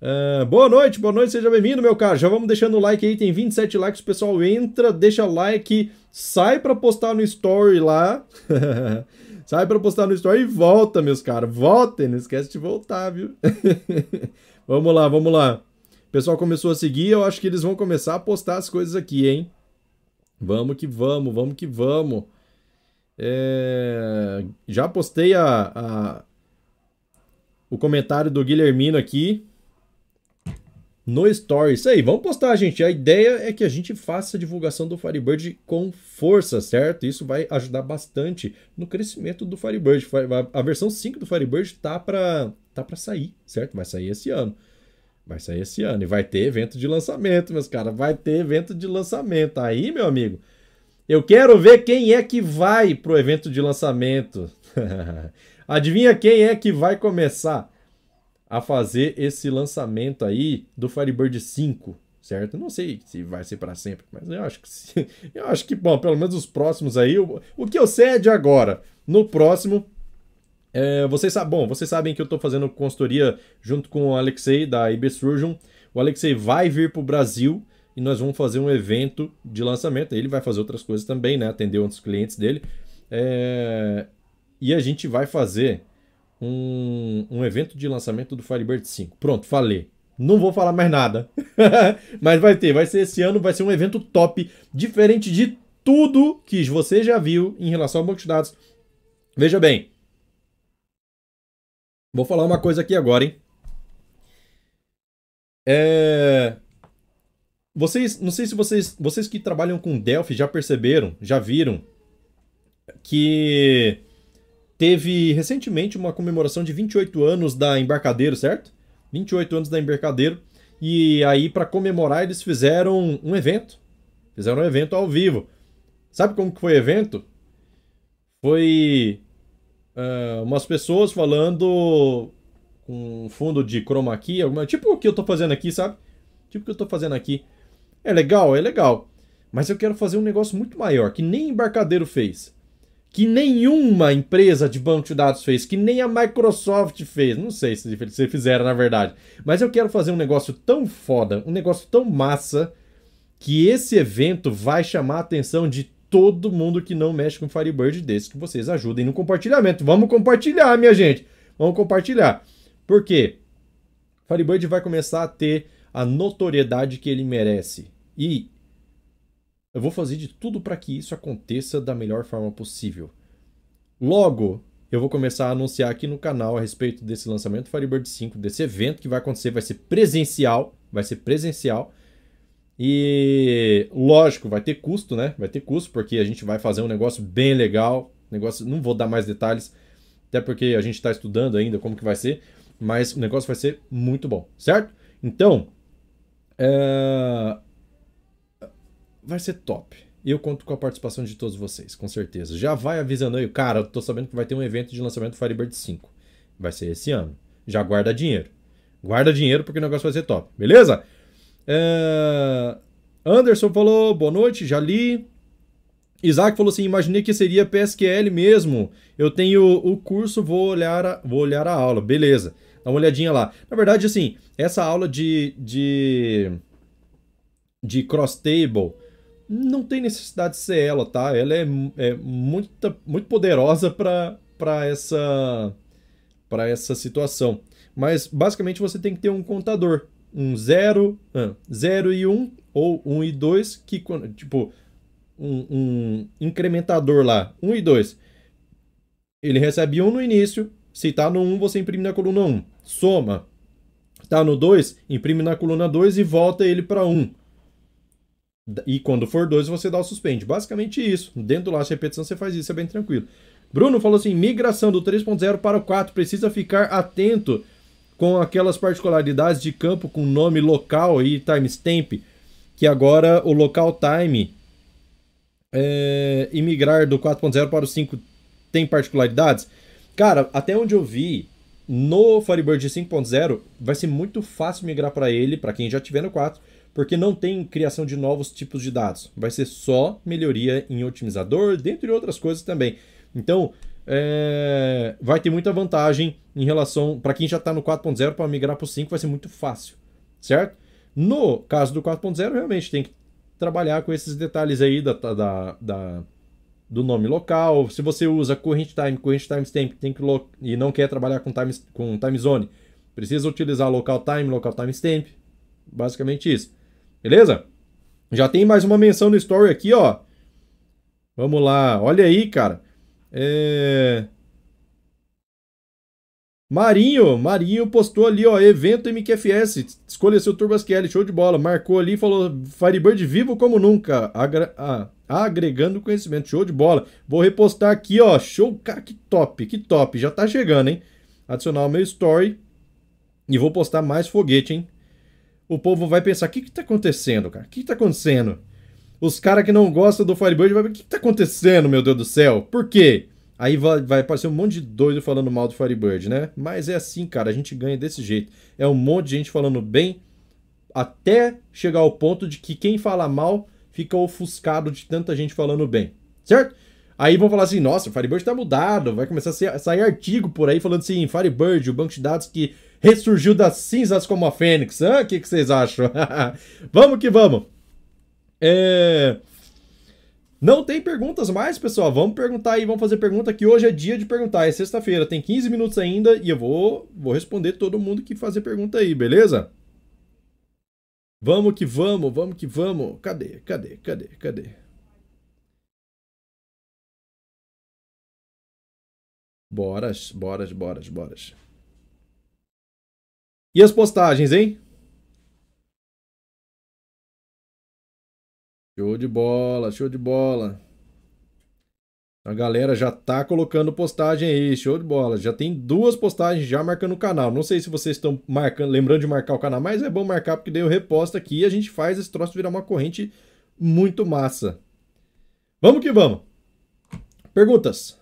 Uh, boa noite, boa noite, seja bem-vindo, meu caro. Já vamos deixando o like aí, tem 27 likes, o pessoal entra, deixa like, sai para postar no story lá. sai para postar no story e volta, meus caros. Voltem, não esquece de voltar, viu? vamos lá, vamos lá. O pessoal começou a seguir, eu acho que eles vão começar a postar as coisas aqui, hein? Vamos que vamos, vamos que vamos. É... Já postei a, a, o comentário do Guilhermino aqui. no Story. Isso aí, vamos postar, gente. A ideia é que a gente faça a divulgação do Firebird com força, certo? Isso vai ajudar bastante no crescimento do Firebird. A versão 5 do Firebird tá para tá sair, certo? Vai sair esse ano. Vai sair esse ano e vai ter evento de lançamento, meus caras. Vai ter evento de lançamento. Aí, meu amigo, eu quero ver quem é que vai pro evento de lançamento. Adivinha quem é que vai começar? a fazer esse lançamento aí do Firebird 5, certo? Não sei se vai ser para sempre, mas eu acho que sim. eu acho que bom, pelo menos os próximos aí, o, o que eu sei é agora. No próximo, é, vocês bom, vocês sabem que eu estou fazendo consultoria junto com o Alexei da IB Surgeon. O Alexei vai vir para o Brasil e nós vamos fazer um evento de lançamento. Ele vai fazer outras coisas também, né? Atender outros clientes dele. É... E a gente vai fazer um, um evento de lançamento do Firebird 5. Pronto, falei. Não vou falar mais nada. Mas vai ter, vai ser esse ano, vai ser um evento top, diferente de tudo que você já viu em relação ao banco de dados. Veja bem. Vou falar uma coisa aqui agora, hein? É... Vocês, não sei se vocês, vocês que trabalham com Delphi já perceberam, já viram que teve recentemente uma comemoração de 28 anos da Embarcadeiro, certo? 28 anos da Embarcadeiro. E aí, para comemorar, eles fizeram um evento. Fizeram um evento ao vivo. Sabe como que foi o evento? Foi uh, umas pessoas falando com fundo de chroma key, alguma, tipo o que eu tô fazendo aqui, sabe? Tipo o que eu tô fazendo aqui. É legal, é legal. Mas eu quero fazer um negócio muito maior, que nem embarcadeiro fez que nenhuma empresa de banco de dados fez, que nem a Microsoft fez. Não sei se você fizeram, na verdade. Mas eu quero fazer um negócio tão foda, um negócio tão massa, que esse evento vai chamar a atenção de todo mundo que não mexe com Firebird desse, que vocês ajudem no compartilhamento. Vamos compartilhar, minha gente. Vamos compartilhar. Por quê? Firebird vai começar a ter a notoriedade que ele merece. E eu vou fazer de tudo para que isso aconteça da melhor forma possível. Logo, eu vou começar a anunciar aqui no canal a respeito desse lançamento Firebird 5, desse evento que vai acontecer, vai ser presencial, vai ser presencial. E lógico, vai ter custo, né? Vai ter custo porque a gente vai fazer um negócio bem legal. Negócio, não vou dar mais detalhes, até porque a gente está estudando ainda como que vai ser, mas o negócio vai ser muito bom, certo? Então, é vai ser top. Eu conto com a participação de todos vocês, com certeza. Já vai avisando aí, cara, eu tô sabendo que vai ter um evento de lançamento do Firebird 5. Vai ser esse ano. Já guarda dinheiro. Guarda dinheiro porque o negócio vai ser top, beleza? É... Anderson falou, boa noite, já li. Isaac falou assim: imaginei que seria PSQL mesmo. Eu tenho o curso, vou olhar a, vou olhar a aula. Beleza, dá uma olhadinha lá. Na verdade, assim, essa aula de, de, de cross table não tem necessidade de ser ela, tá? Ela é, é muito, muito poderosa para essa, essa situação. Mas basicamente você tem que ter um contador. Um 0, 0 e 1, um, ou 1 um e 2, que tipo, um, um incrementador lá, 1 um e 2. Ele recebe 1 um no início, se está no 1, um, você imprime na coluna 1. Soma. Está no 2, imprime na coluna 2 e volta ele para 1. Um. E quando for 2, você dá o suspende. Basicamente isso. Dentro do laço de repetição você faz isso, é bem tranquilo. Bruno falou assim: migração do 3.0 para o 4 precisa ficar atento com aquelas particularidades de campo com nome local e timestamp, que agora o local time é, e migrar do 4.0 para o 5 tem particularidades. Cara, até onde eu vi, no Firebird 5.0 vai ser muito fácil migrar para ele, para quem já tiver no 4 porque não tem criação de novos tipos de dados. Vai ser só melhoria em otimizador, dentre outras coisas também. Então, é, vai ter muita vantagem em relação. Para quem já está no 4.0, para migrar para o 5 vai ser muito fácil, certo? No caso do 4.0, realmente tem que trabalhar com esses detalhes aí da, da, da, do nome local. Se você usa current time, current timestamp tem que e não quer trabalhar com time, com time zone, precisa utilizar local time, local timestamp. Basicamente isso. Beleza? Já tem mais uma menção no story aqui, ó. Vamos lá. Olha aí, cara. É... Marinho, Marinho postou ali, ó, evento MQFS, escolha seu Turbasquele, show de bola, marcou ali, falou Firebird vivo como nunca, agra ah, agregando conhecimento, show de bola. Vou repostar aqui, ó, show, cara, que top, que top, já tá chegando, hein? Adicionar o meu story e vou postar mais foguete, hein? O povo vai pensar, o que que tá acontecendo, cara? O que que tá acontecendo? Os caras que não gostam do Firebird vão ver, o que que tá acontecendo, meu Deus do céu? Por quê? Aí vai, vai aparecer um monte de doido falando mal do Firebird, né? Mas é assim, cara, a gente ganha desse jeito. É um monte de gente falando bem, até chegar ao ponto de que quem fala mal fica ofuscado de tanta gente falando bem, certo? Aí vão falar assim, nossa, o Firebird tá mudado, vai começar a sair artigo por aí falando assim, Firebird, o banco de dados que ressurgiu das cinzas como a Fênix. O ah, que, que vocês acham? vamos que vamos. É... Não tem perguntas mais, pessoal. Vamos perguntar aí, vamos fazer pergunta que hoje é dia de perguntar. É sexta-feira, tem 15 minutos ainda e eu vou, vou responder todo mundo que fazer pergunta aí, beleza? Vamos que vamos, vamos que vamos. Cadê? Cadê? Cadê? Cadê? Boras, boras, boras, boras. E as postagens, hein? Show de bola, show de bola. A galera já tá colocando postagem aí, show de bola. Já tem duas postagens já marcando o canal. Não sei se vocês estão marcando, lembrando de marcar o canal, mas é bom marcar porque daí eu reposto aqui e a gente faz esse troço virar uma corrente muito massa. Vamos que vamos. Perguntas.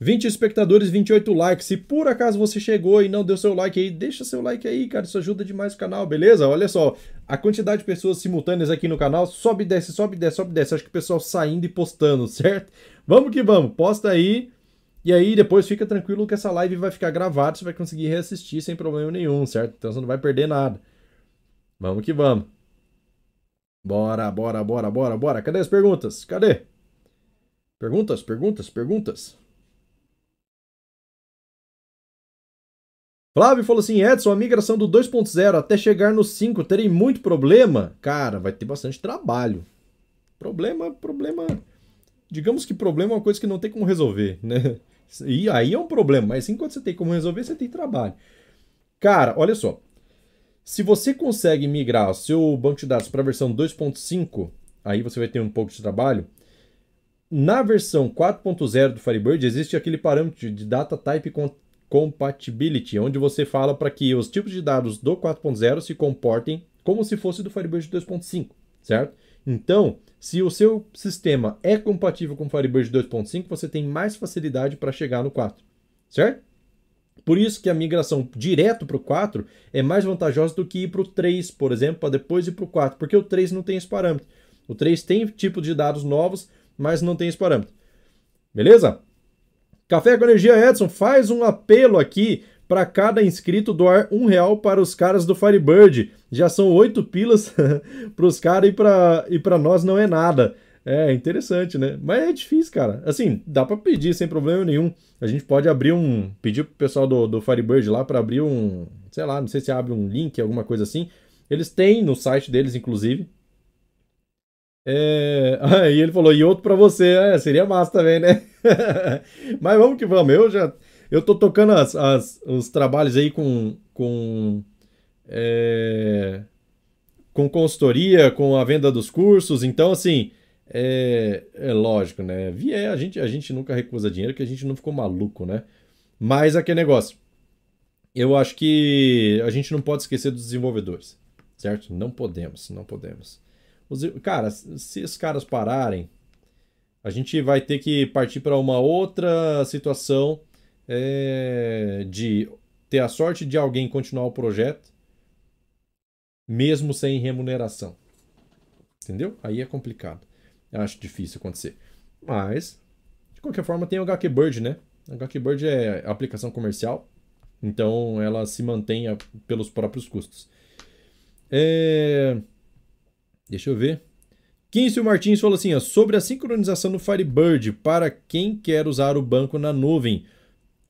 20 espectadores, 28 likes. Se por acaso você chegou e não deu seu like aí, deixa seu like aí, cara. Isso ajuda demais o canal, beleza? Olha só, a quantidade de pessoas simultâneas aqui no canal sobe, desce, sobe, desce, sobe, desce. Acho que o pessoal saindo e postando, certo? Vamos que vamos, posta aí. E aí depois fica tranquilo que essa live vai ficar gravada, você vai conseguir reassistir sem problema nenhum, certo? Então você não vai perder nada. Vamos que vamos. Bora, bora, bora, bora, bora. Cadê as perguntas? Cadê? Perguntas, perguntas, perguntas. Flávio falou assim: Edson, a migração do 2.0 até chegar no 5, terei muito problema? Cara, vai ter bastante trabalho. Problema, problema. Digamos que problema é uma coisa que não tem como resolver, né? E aí é um problema, mas enquanto você tem como resolver, você tem trabalho. Cara, olha só. Se você consegue migrar o seu banco de dados para a versão 2.5, aí você vai ter um pouco de trabalho. Na versão 4.0 do Firebird existe aquele parâmetro de data type Compatibility, onde você fala para que os tipos de dados do 4.0 se comportem como se fosse do Firebird 2.5, certo? Então, se o seu sistema é compatível com o Firebird 2.5, você tem mais facilidade para chegar no 4, certo? Por isso que a migração direto para o 4 é mais vantajosa do que ir para o 3, por exemplo, para depois ir para o 4, porque o 3 não tem esse parâmetro. O 3 tem tipo de dados novos, mas não tem esse parâmetro. Beleza? Café com Energia Edson faz um apelo aqui para cada inscrito doar um real para os caras do Firebird. Já são oito pilas para os caras e para e para nós não é nada. É interessante, né? Mas é difícil, cara. Assim, dá para pedir sem problema nenhum. A gente pode abrir um. Pedir pro pessoal do, do Firebird lá para abrir um. Sei lá, não sei se abre um link, alguma coisa assim. Eles têm no site deles, inclusive. É... E ele falou, e outro para você, é, seria massa também, né? Mas vamos que vamos, eu já eu tô tocando as, as os trabalhos aí com, com, é... com consultoria, com a venda dos cursos, então assim, é, é lógico, né? Vier, a gente, a gente nunca recusa dinheiro, que a gente não ficou maluco, né? Mas aquele negócio, eu acho que a gente não pode esquecer dos desenvolvedores, certo? Não podemos, não podemos. Os, cara, se os caras pararem, a gente vai ter que partir para uma outra situação é, de ter a sorte de alguém continuar o projeto, mesmo sem remuneração. Entendeu? Aí é complicado. Eu acho difícil acontecer. Mas, de qualquer forma, tem o HQBird, né? A HQBird é aplicação comercial, então ela se mantém pelos próprios custos. É... Deixa eu ver. Quincio Martins falou assim: ó, sobre a sincronização no Firebird para quem quer usar o banco na nuvem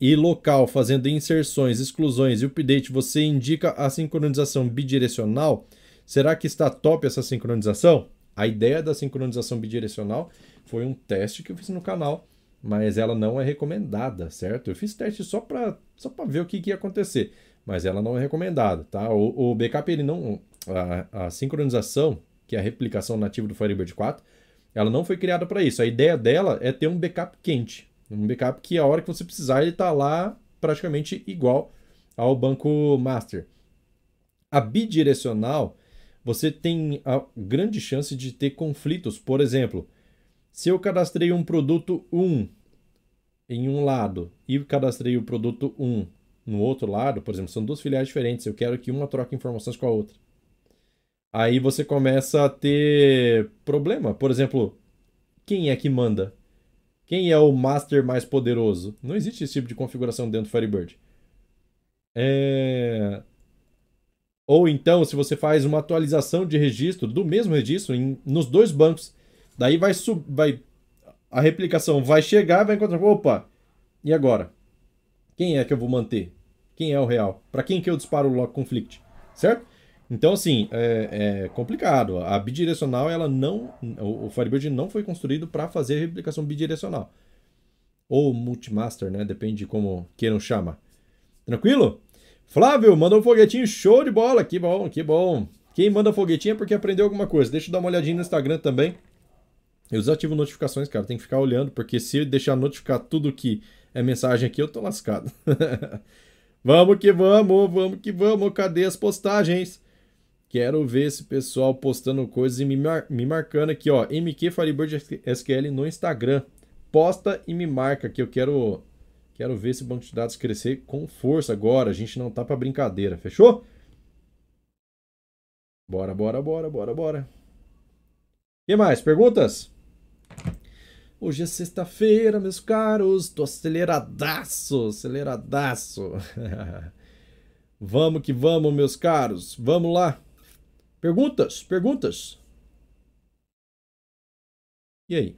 e local, fazendo inserções, exclusões e update, você indica a sincronização bidirecional? Será que está top essa sincronização? A ideia da sincronização bidirecional foi um teste que eu fiz no canal mas ela não é recomendada, certo? Eu fiz teste só para só ver o que, que ia acontecer, mas ela não é recomendada, tá? O, o backup, ele não... A, a sincronização, que é a replicação nativa do Firebird 4, ela não foi criada para isso. A ideia dela é ter um backup quente, um backup que a hora que você precisar ele está lá praticamente igual ao banco master. A bidirecional, você tem a grande chance de ter conflitos. Por exemplo, se eu cadastrei um produto 1 em um lado e cadastrei o produto 1 no outro lado, por exemplo, são duas filiais diferentes, eu quero que uma troque informações com a outra. Aí você começa a ter problema. Por exemplo, quem é que manda? Quem é o master mais poderoso? Não existe esse tipo de configuração dentro do Firebird. É... Ou então, se você faz uma atualização de registro do mesmo registro em, nos dois bancos, daí vai, sub, vai a replicação vai chegar, vai encontrar, opa, e agora? Quem é que eu vou manter? Quem é o real? Para quem que eu disparo o lock conflict? Certo? Então, assim, é, é, complicado. A bidirecional, ela não. O, Firebird não foi construído para fazer replicação bidirecional. Ou multimaster, né? Depende de como queiram chamar. Tranquilo? Flávio, mandou um foguetinho, show de bola. Que bom, que bom. Quem manda foguetinho é porque aprendeu alguma coisa. Deixa eu dar uma olhadinha no Instagram também. Eu desativo notificações, cara. Tem que ficar olhando, porque se deixar notificar tudo que é mensagem aqui, eu tô lascado. vamos que vamos, vamos que vamos. Cadê as postagens? Quero ver esse pessoal postando coisas e me, mar me marcando aqui, ó. MQ Firebird SQL no Instagram. Posta e me marca que eu quero quero ver esse banco de dados crescer com força agora. A gente não tá para brincadeira, fechou? Bora, bora, bora, bora, bora. E mais? Perguntas? Hoje é sexta-feira, meus caros. Tô aceleradaço, aceleradaço. vamos que vamos, meus caros. Vamos lá. Perguntas? Perguntas? E aí?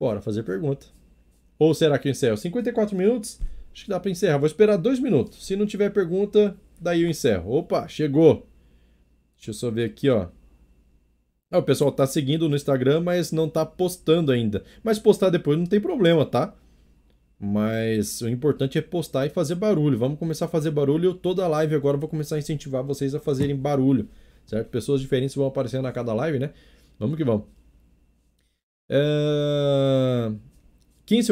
Bora fazer pergunta. Ou será que eu encerro? 54 minutos? Acho que dá para encerrar. Vou esperar dois minutos. Se não tiver pergunta, daí eu encerro. Opa, chegou. Deixa eu só ver aqui, ó. Ah, o pessoal tá seguindo no Instagram, mas não tá postando ainda. Mas postar depois não tem problema, tá? Mas o importante é postar e fazer barulho. Vamos começar a fazer barulho. Toda live agora eu vou começar a incentivar vocês a fazerem barulho, certo? Pessoas diferentes vão aparecendo a cada live, né? Vamos que vamos. É...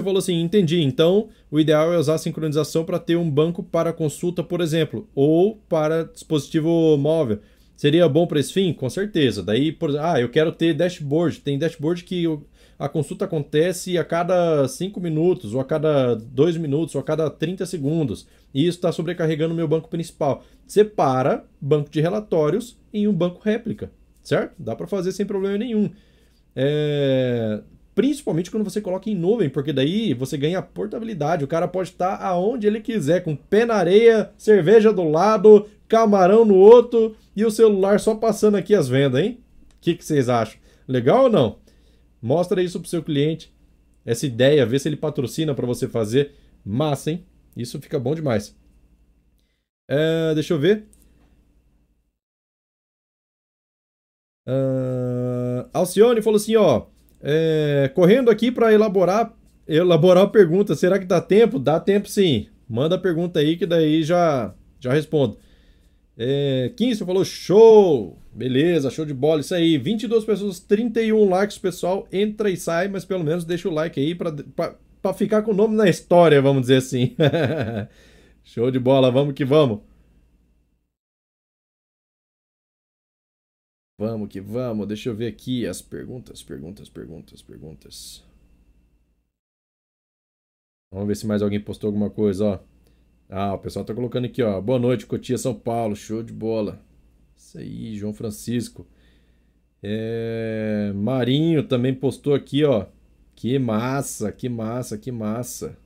Falou assim: entendi. Então, o ideal é usar a sincronização para ter um banco para consulta, por exemplo, ou para dispositivo móvel. Seria bom para esse fim? Com certeza. Daí, por... ah, eu quero ter dashboard. Tem dashboard que eu a consulta acontece a cada 5 minutos, ou a cada 2 minutos, ou a cada 30 segundos. E isso está sobrecarregando o meu banco principal. Separa banco de relatórios em um banco réplica, certo? Dá para fazer sem problema nenhum. É... Principalmente quando você coloca em nuvem, porque daí você ganha portabilidade. O cara pode estar aonde ele quiser, com pé na areia, cerveja do lado, camarão no outro e o celular só passando aqui as vendas, hein? O que, que vocês acham? Legal ou não? Mostra isso pro seu cliente. Essa ideia, vê se ele patrocina para você fazer. Massa, hein? Isso fica bom demais. É, deixa eu ver. Uh, Alcione falou assim, ó. É, correndo aqui para elaborar elaborar a pergunta. Será que dá tempo? Dá tempo sim. Manda a pergunta aí que daí já já respondo. É, 15 falou show! Beleza, show de bola. Isso aí, 22 pessoas, 31 likes, pessoal. Entra e sai, mas pelo menos deixa o like aí para ficar com o nome na história, vamos dizer assim. show de bola, vamos que vamos. Vamos que vamos. Deixa eu ver aqui as perguntas, perguntas, perguntas, perguntas. Vamos ver se mais alguém postou alguma coisa, ó. Ah, o pessoal tá colocando aqui, ó. Boa noite, Cotia São Paulo, show de bola. Isso aí, João Francisco. É... Marinho também postou aqui, ó. Que massa, que massa, que massa.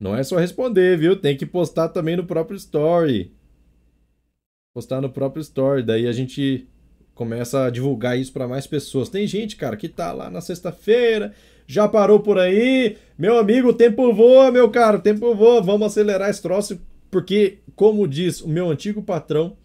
Não é só responder, viu? Tem que postar também no próprio story. Postar no próprio story, daí a gente começa a divulgar isso para mais pessoas. Tem gente, cara, que tá lá na sexta-feira, já parou por aí. Meu amigo, o tempo voa, meu caro, o tempo voa. Vamos acelerar esse troço porque, como diz o meu antigo patrão,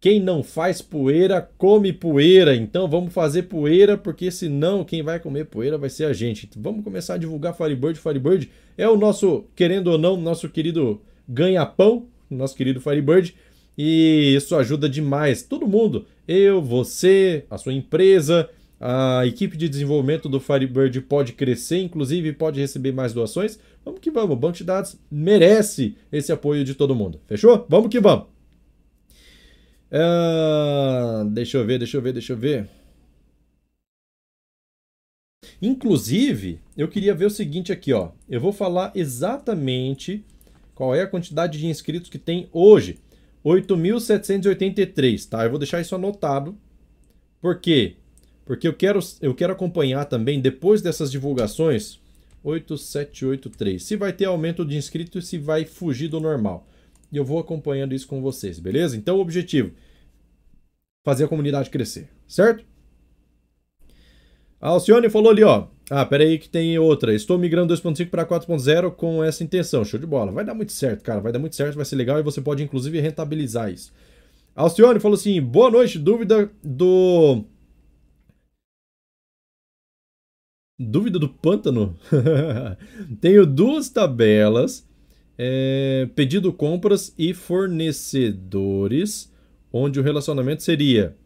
Quem não faz poeira, come poeira. Então vamos fazer poeira, porque senão quem vai comer poeira vai ser a gente. Então, vamos começar a divulgar Firebird. Firebird é o nosso, querendo ou não, nosso querido ganha-pão, nosso querido Firebird. E isso ajuda demais. Todo mundo, eu, você, a sua empresa, a equipe de desenvolvimento do Firebird pode crescer, inclusive pode receber mais doações. Vamos que vamos. O banco de dados merece esse apoio de todo mundo. Fechou? Vamos que vamos. Uh, deixa eu ver, deixa eu ver, deixa eu ver. Inclusive, eu queria ver o seguinte aqui, ó. Eu vou falar exatamente qual é a quantidade de inscritos que tem hoje. 8.783, tá? Eu vou deixar isso anotado. Por quê? Porque eu quero, eu quero acompanhar também, depois dessas divulgações, 8783, se vai ter aumento de inscritos e se vai fugir do normal. E eu vou acompanhando isso com vocês, beleza? Então o objetivo fazer a comunidade crescer, certo? A Alcione falou ali, ó. Ah, pera aí que tem outra. Estou migrando 2.5 para 4.0 com essa intenção. Show de bola. Vai dar muito certo, cara. Vai dar muito certo, vai ser legal e você pode inclusive rentabilizar isso. A Alcione falou assim: boa noite, dúvida do. Dúvida do pântano? Tenho duas tabelas: é, pedido compras e fornecedores onde o relacionamento seria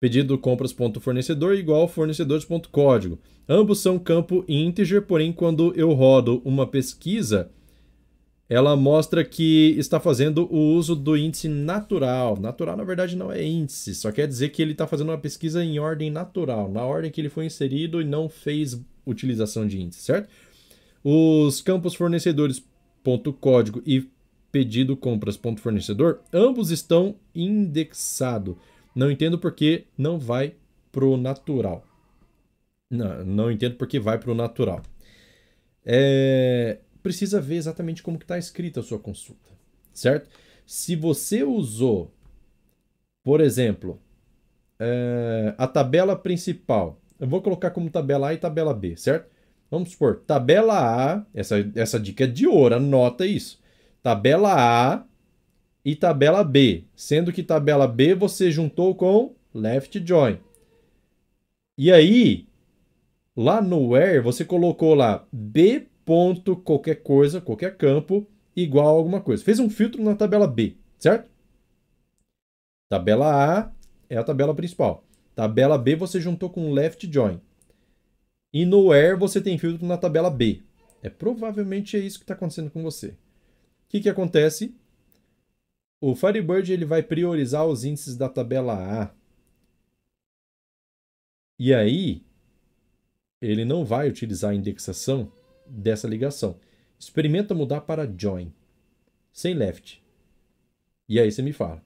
pedido compras.fornecedor igual fornecedores.código. Ambos são campo integer, porém quando eu rodo uma pesquisa, ela mostra que está fazendo o uso do índice natural. Natural, na verdade, não é índice, só quer dizer que ele está fazendo uma pesquisa em ordem natural, na ordem que ele foi inserido e não fez utilização de índice, certo? Os campos fornecedores.código e pedido compras ponto fornecedor, ambos estão indexados. Não entendo porque não vai pro natural. Não, não entendo porque vai pro natural. É, precisa ver exatamente como está escrita a sua consulta, certo? Se você usou, por exemplo, é, a tabela principal, eu vou colocar como tabela A e tabela B, certo? Vamos supor, tabela A, essa, essa dica é de ouro, anota isso tabela A e tabela B, sendo que tabela B você juntou com left join. E aí, lá no where, você colocou lá b ponto qualquer coisa, qualquer campo, igual a alguma coisa. Fez um filtro na tabela B, certo? Tabela A é a tabela principal. Tabela B você juntou com left join. E no where você tem filtro na tabela B. É provavelmente é isso que está acontecendo com você. O que, que acontece? O Firebird ele vai priorizar os índices da tabela A. E aí, ele não vai utilizar a indexação dessa ligação. Experimenta mudar para join, sem left. E aí você me fala.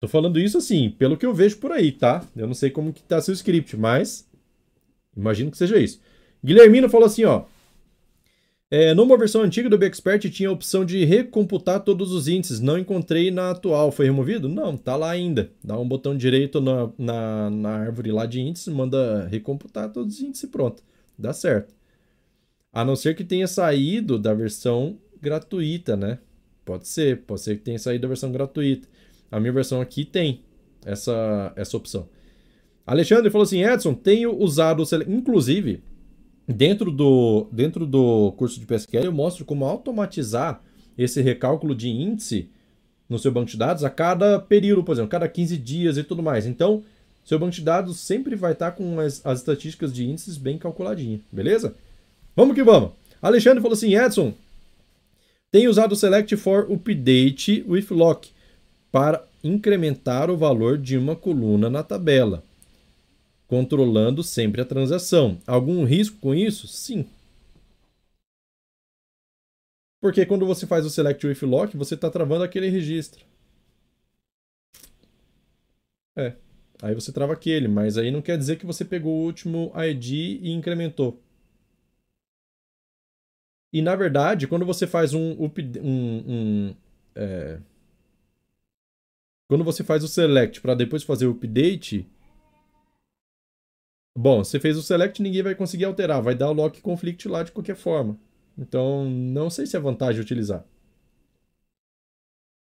Tô falando isso assim, pelo que eu vejo por aí, tá? Eu não sei como que tá seu script, mas imagino que seja isso. Guilhermino falou assim, ó. É, numa versão antiga do Bexpert tinha a opção de recomputar todos os índices. Não encontrei na atual. Foi removido? Não, tá lá ainda. Dá um botão direito na, na, na árvore lá de índices, manda recomputar todos os índices e pronto. Dá certo. A não ser que tenha saído da versão gratuita, né? Pode ser, pode ser que tenha saído da versão gratuita. A minha versão aqui tem essa, essa opção. Alexandre falou assim: Edson, tenho usado, inclusive, Dentro do, dentro do curso de PSQL, eu mostro como automatizar esse recálculo de índice no seu banco de dados a cada período, por exemplo, cada 15 dias e tudo mais. Então, seu banco de dados sempre vai estar com as, as estatísticas de índices bem calculadinhas, beleza? Vamos que vamos. Alexandre falou assim, Edson, tem usado o Select for Update with Lock para incrementar o valor de uma coluna na tabela controlando sempre a transação. Algum risco com isso? Sim. Porque quando você faz o select with lock, você está travando aquele registro. É. Aí você trava aquele, mas aí não quer dizer que você pegou o último ID e incrementou. E na verdade, quando você faz um, um, um é... quando você faz o select para depois fazer o update, Bom, você fez o select, ninguém vai conseguir alterar, vai dar o lock conflict lá de qualquer forma. Então, não sei se é vantagem utilizar.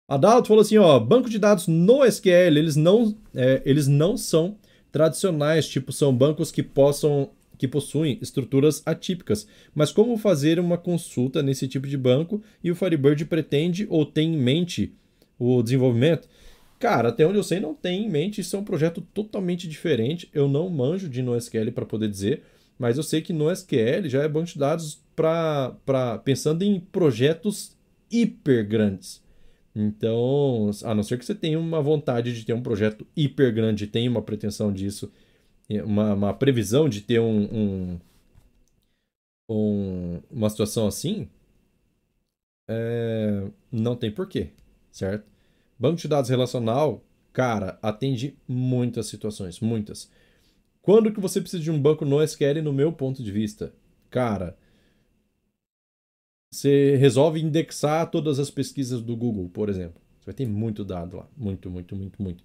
Adalto falou assim, ó, banco de dados no SQL, eles não, é, eles não são tradicionais, tipo, são bancos que possam que possuem estruturas atípicas. Mas como fazer uma consulta nesse tipo de banco e o Firebird pretende ou tem em mente o desenvolvimento? Cara, até onde eu sei, não tem em mente. Isso é um projeto totalmente diferente. Eu não manjo de NoSQL para poder dizer, mas eu sei que NoSQL já é banco de dados para pensando em projetos hiper grandes. Então, a não ser que você tenha uma vontade de ter um projeto hiper grande, tenha uma pretensão disso, uma, uma previsão de ter um, um, um uma situação assim, é, não tem porquê, certo? Banco de dados relacional, cara, atende muitas situações, muitas. Quando que você precisa de um banco no SQL, no meu ponto de vista? Cara, você resolve indexar todas as pesquisas do Google, por exemplo. Você vai ter muito dado lá. Muito, muito, muito, muito.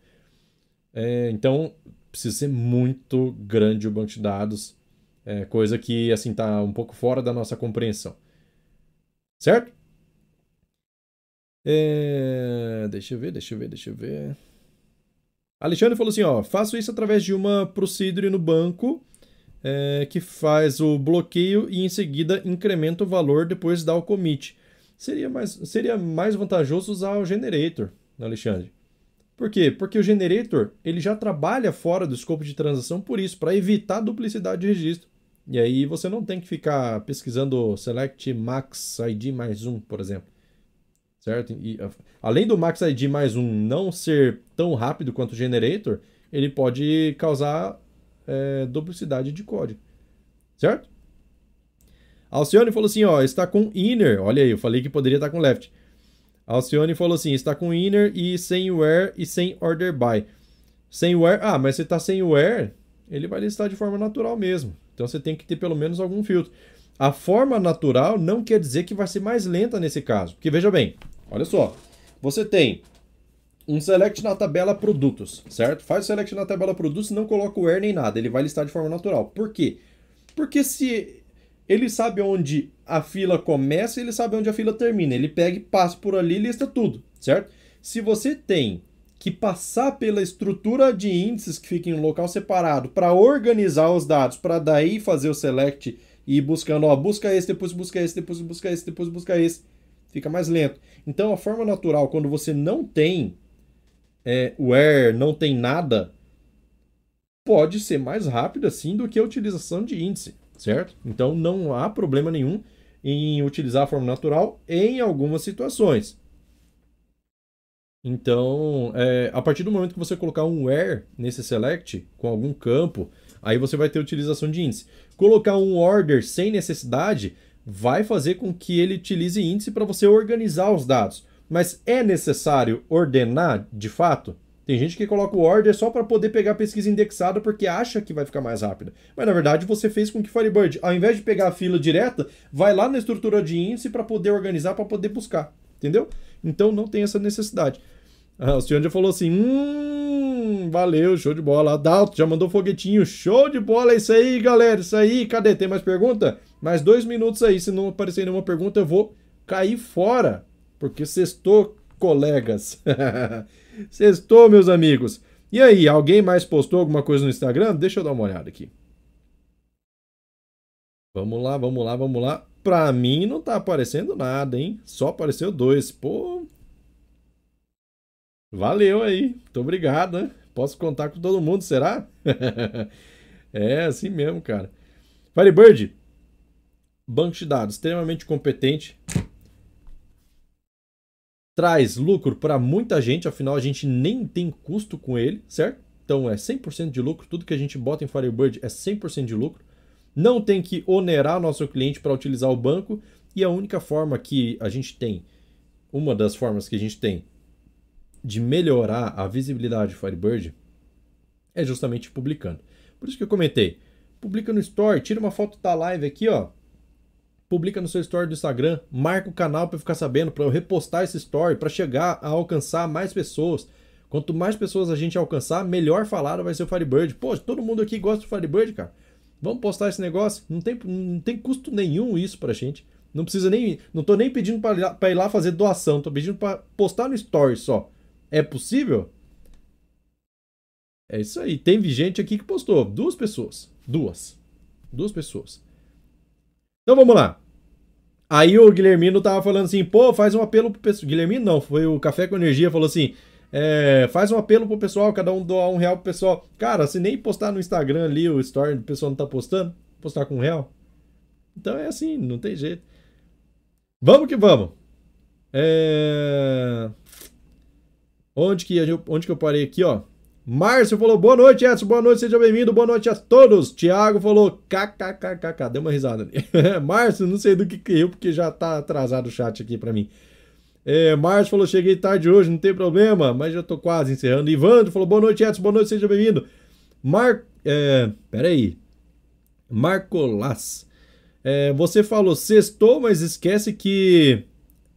É, então, precisa ser muito grande o banco de dados. É, coisa que, assim, tá um pouco fora da nossa compreensão. Certo? É... Deixa eu ver, deixa eu ver, deixa eu ver. Alexandre falou assim, ó, faço isso através de uma procedure no banco é, que faz o bloqueio e em seguida incrementa o valor depois dá o commit. Seria mais, seria mais vantajoso usar o generator, Alexandre. Por quê? Porque o generator ele já trabalha fora do escopo de transação por isso, para evitar duplicidade de registro. E aí você não tem que ficar pesquisando select max id mais um, por exemplo certo? E, além do Max ID mais um não ser tão rápido quanto o Generator, ele pode causar é, duplicidade de código, certo? Alcione falou assim, ó, está com inner, olha aí, eu falei que poderia estar com left. Alcione falou assim, está com inner e sem where e sem order by. Sem where, ah, mas você está sem where, ele vai listar de forma natural mesmo. Então você tem que ter pelo menos algum filtro. A forma natural não quer dizer que vai ser mais lenta nesse caso. Porque veja bem, Olha só, você tem um select na tabela produtos, certo? Faz o select na tabela produtos e não coloca o where nem nada, ele vai listar de forma natural. Por quê? Porque se ele sabe onde a fila começa, ele sabe onde a fila termina. Ele pega e passa por ali e lista tudo, certo? Se você tem que passar pela estrutura de índices que fica em um local separado para organizar os dados, para daí fazer o select e ir buscando, ó, busca esse, depois busca esse, depois busca esse, depois busca esse fica mais lento. Então, a forma natural, quando você não tem é, where, não tem nada, pode ser mais rápida assim do que a utilização de índice, certo? Então, não há problema nenhum em utilizar a forma natural em algumas situações. Então, é, a partir do momento que você colocar um where nesse select com algum campo, aí você vai ter utilização de índice. Colocar um order sem necessidade, vai fazer com que ele utilize índice para você organizar os dados. Mas é necessário ordenar de fato? Tem gente que coloca o order só para poder pegar a pesquisa indexada porque acha que vai ficar mais rápida. Mas na verdade você fez com que Firebird, ao invés de pegar a fila direta, vai lá na estrutura de índice para poder organizar, para poder buscar. Entendeu? Então não tem essa necessidade. Ah, o senhor já falou assim: hum, valeu, show de bola. Adalto já mandou foguetinho, show de bola. É isso aí, galera. Isso aí. Cadê? Tem mais pergunta? Mais dois minutos aí. Se não aparecer nenhuma pergunta, eu vou cair fora. Porque sextou, colegas. sextou, meus amigos. E aí, alguém mais postou alguma coisa no Instagram? Deixa eu dar uma olhada aqui. Vamos lá, vamos lá, vamos lá. Pra mim não tá aparecendo nada, hein? Só apareceu dois. Pô, Valeu aí. Muito obrigado, né? Posso contar com todo mundo, será? é assim mesmo, cara. Firebird, banco de dados extremamente competente. Traz lucro para muita gente, afinal a gente nem tem custo com ele, certo? Então é 100% de lucro, tudo que a gente bota em Firebird é 100% de lucro. Não tem que onerar nosso cliente para utilizar o banco e a única forma que a gente tem, uma das formas que a gente tem de melhorar a visibilidade de Firebird é justamente publicando. Por isso que eu comentei, publica no Story, tira uma foto da live aqui, ó. Publica no seu story do Instagram, marca o canal para ficar sabendo, para eu repostar esse story, para chegar a alcançar mais pessoas. Quanto mais pessoas a gente alcançar, melhor falado vai ser o Firebird. Pô, todo mundo aqui gosta do Firebird, cara. Vamos postar esse negócio. Não tem, não tem custo nenhum isso pra gente. Não precisa nem. Não tô nem pedindo para ir lá fazer doação, tô pedindo para postar no story só. É possível? É isso aí. Tem gente aqui que postou. Duas pessoas. Duas. Duas pessoas. Então vamos lá. Aí o Guilhermino tava falando assim, pô, faz um apelo pro pessoal. Guilhermino não, foi o Café com Energia, falou assim: é, faz um apelo pro pessoal, cada um doar um real pro pessoal. Cara, se nem postar no Instagram ali o story, o pessoal não tá postando, postar com um real. Então é assim, não tem jeito. Vamos que vamos. É... Onde que, onde que eu parei aqui, ó? Márcio falou, boa noite, Edson, boa noite, seja bem-vindo, boa noite a todos. Tiago falou, kkkk, deu uma risada ali. Márcio, não sei do que caiu, porque já tá atrasado o chat aqui para mim. É, Márcio falou, cheguei tarde hoje, não tem problema, mas já tô quase encerrando. Ivandro falou, boa noite, Edson, boa noite, seja bem-vindo. Mar... É, peraí. Marcolas. É, você falou sextou, mas esquece que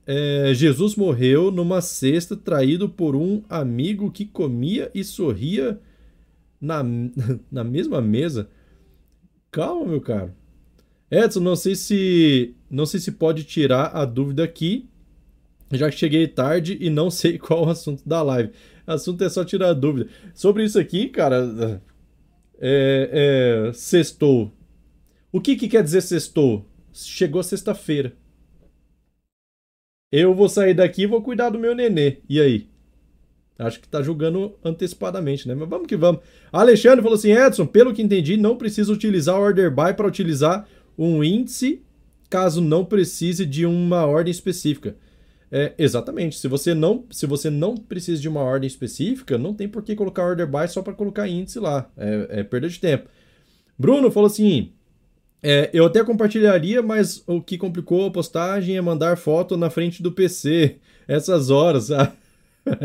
é, Jesus morreu numa cesta traído por um amigo que comia e sorria na, na mesma mesa. Calma, meu caro. Edson, não sei se não sei se pode tirar a dúvida aqui, já que cheguei tarde e não sei qual o assunto da live. O assunto é só tirar a dúvida. Sobre isso aqui, cara, é, é, sextou. O que, que quer dizer sextou? Chegou sexta-feira. Eu vou sair daqui e vou cuidar do meu nenê. E aí? Acho que tá julgando antecipadamente, né? Mas vamos que vamos. Alexandre falou assim: Edson, pelo que entendi, não precisa utilizar o order by para utilizar um índice caso não precise de uma ordem específica. É, exatamente. Se você não, se você não precisa de uma ordem específica, não tem por que colocar order by só para colocar índice lá. É, é perda de tempo. Bruno falou assim: é, eu até compartilharia, mas o que complicou a postagem é mandar foto na frente do PC. Essas horas.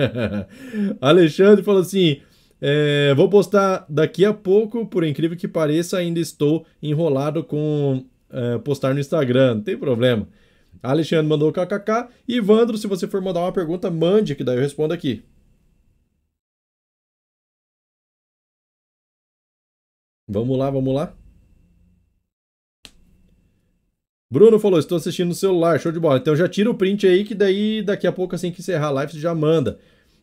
Alexandre falou assim: é, vou postar daqui a pouco, por incrível que pareça, ainda estou enrolado com é, postar no Instagram, não tem problema. Alexandre mandou kkk. E Ivandro, se você for mandar uma pergunta, mande, que daí eu respondo aqui. Vamos lá, vamos lá. Bruno falou, estou assistindo no celular, show de bola. Então já tira o print aí, que daí daqui a pouco, assim que encerrar a live, você já manda.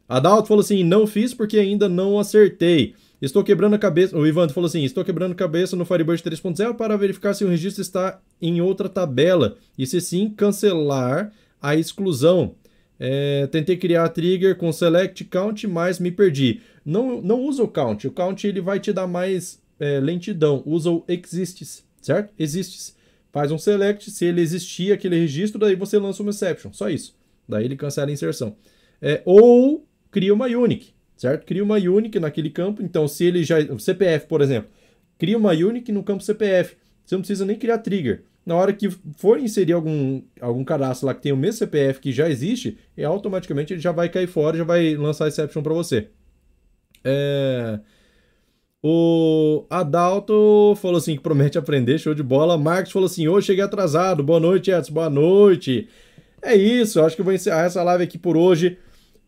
Adalto falou assim, não fiz porque ainda não acertei. Estou quebrando a cabeça. O Ivan falou assim: estou quebrando a cabeça no Firebird 3.0 para verificar se o registro está em outra tabela e se sim, cancelar a exclusão. É, tentei criar a trigger com select count, mas me perdi. Não, não usa o count. O count ele vai te dar mais é, lentidão. Usa o exists, certo? Exists faz um select, se ele existir aquele registro, daí você lança uma exception, só isso. Daí ele cancela a inserção. É, ou cria uma unique, certo? Cria uma unique naquele campo, então se ele já... CPF, por exemplo. Cria uma unique no campo CPF. Você não precisa nem criar trigger. Na hora que for inserir algum, algum cadastro lá que tem o mesmo CPF que já existe, e automaticamente ele já vai cair fora, já vai lançar exception para você. É... O Adalto falou assim que promete aprender, show de bola. Marcos falou assim: hoje cheguei atrasado. Boa noite, Edson. Boa noite. É isso, acho que eu vou encerrar essa live aqui por hoje.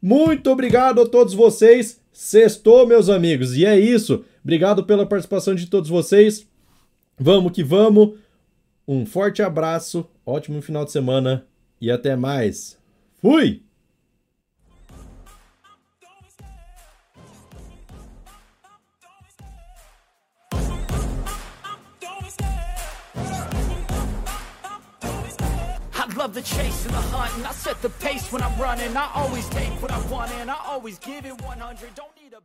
Muito obrigado a todos vocês. Sextou, meus amigos. E é isso. Obrigado pela participação de todos vocês. Vamos que vamos. Um forte abraço, ótimo final de semana e até mais. Fui! Love the chase and the hunt And I set the pace when I'm running. I always take what I want and I always give it 100 Don't need a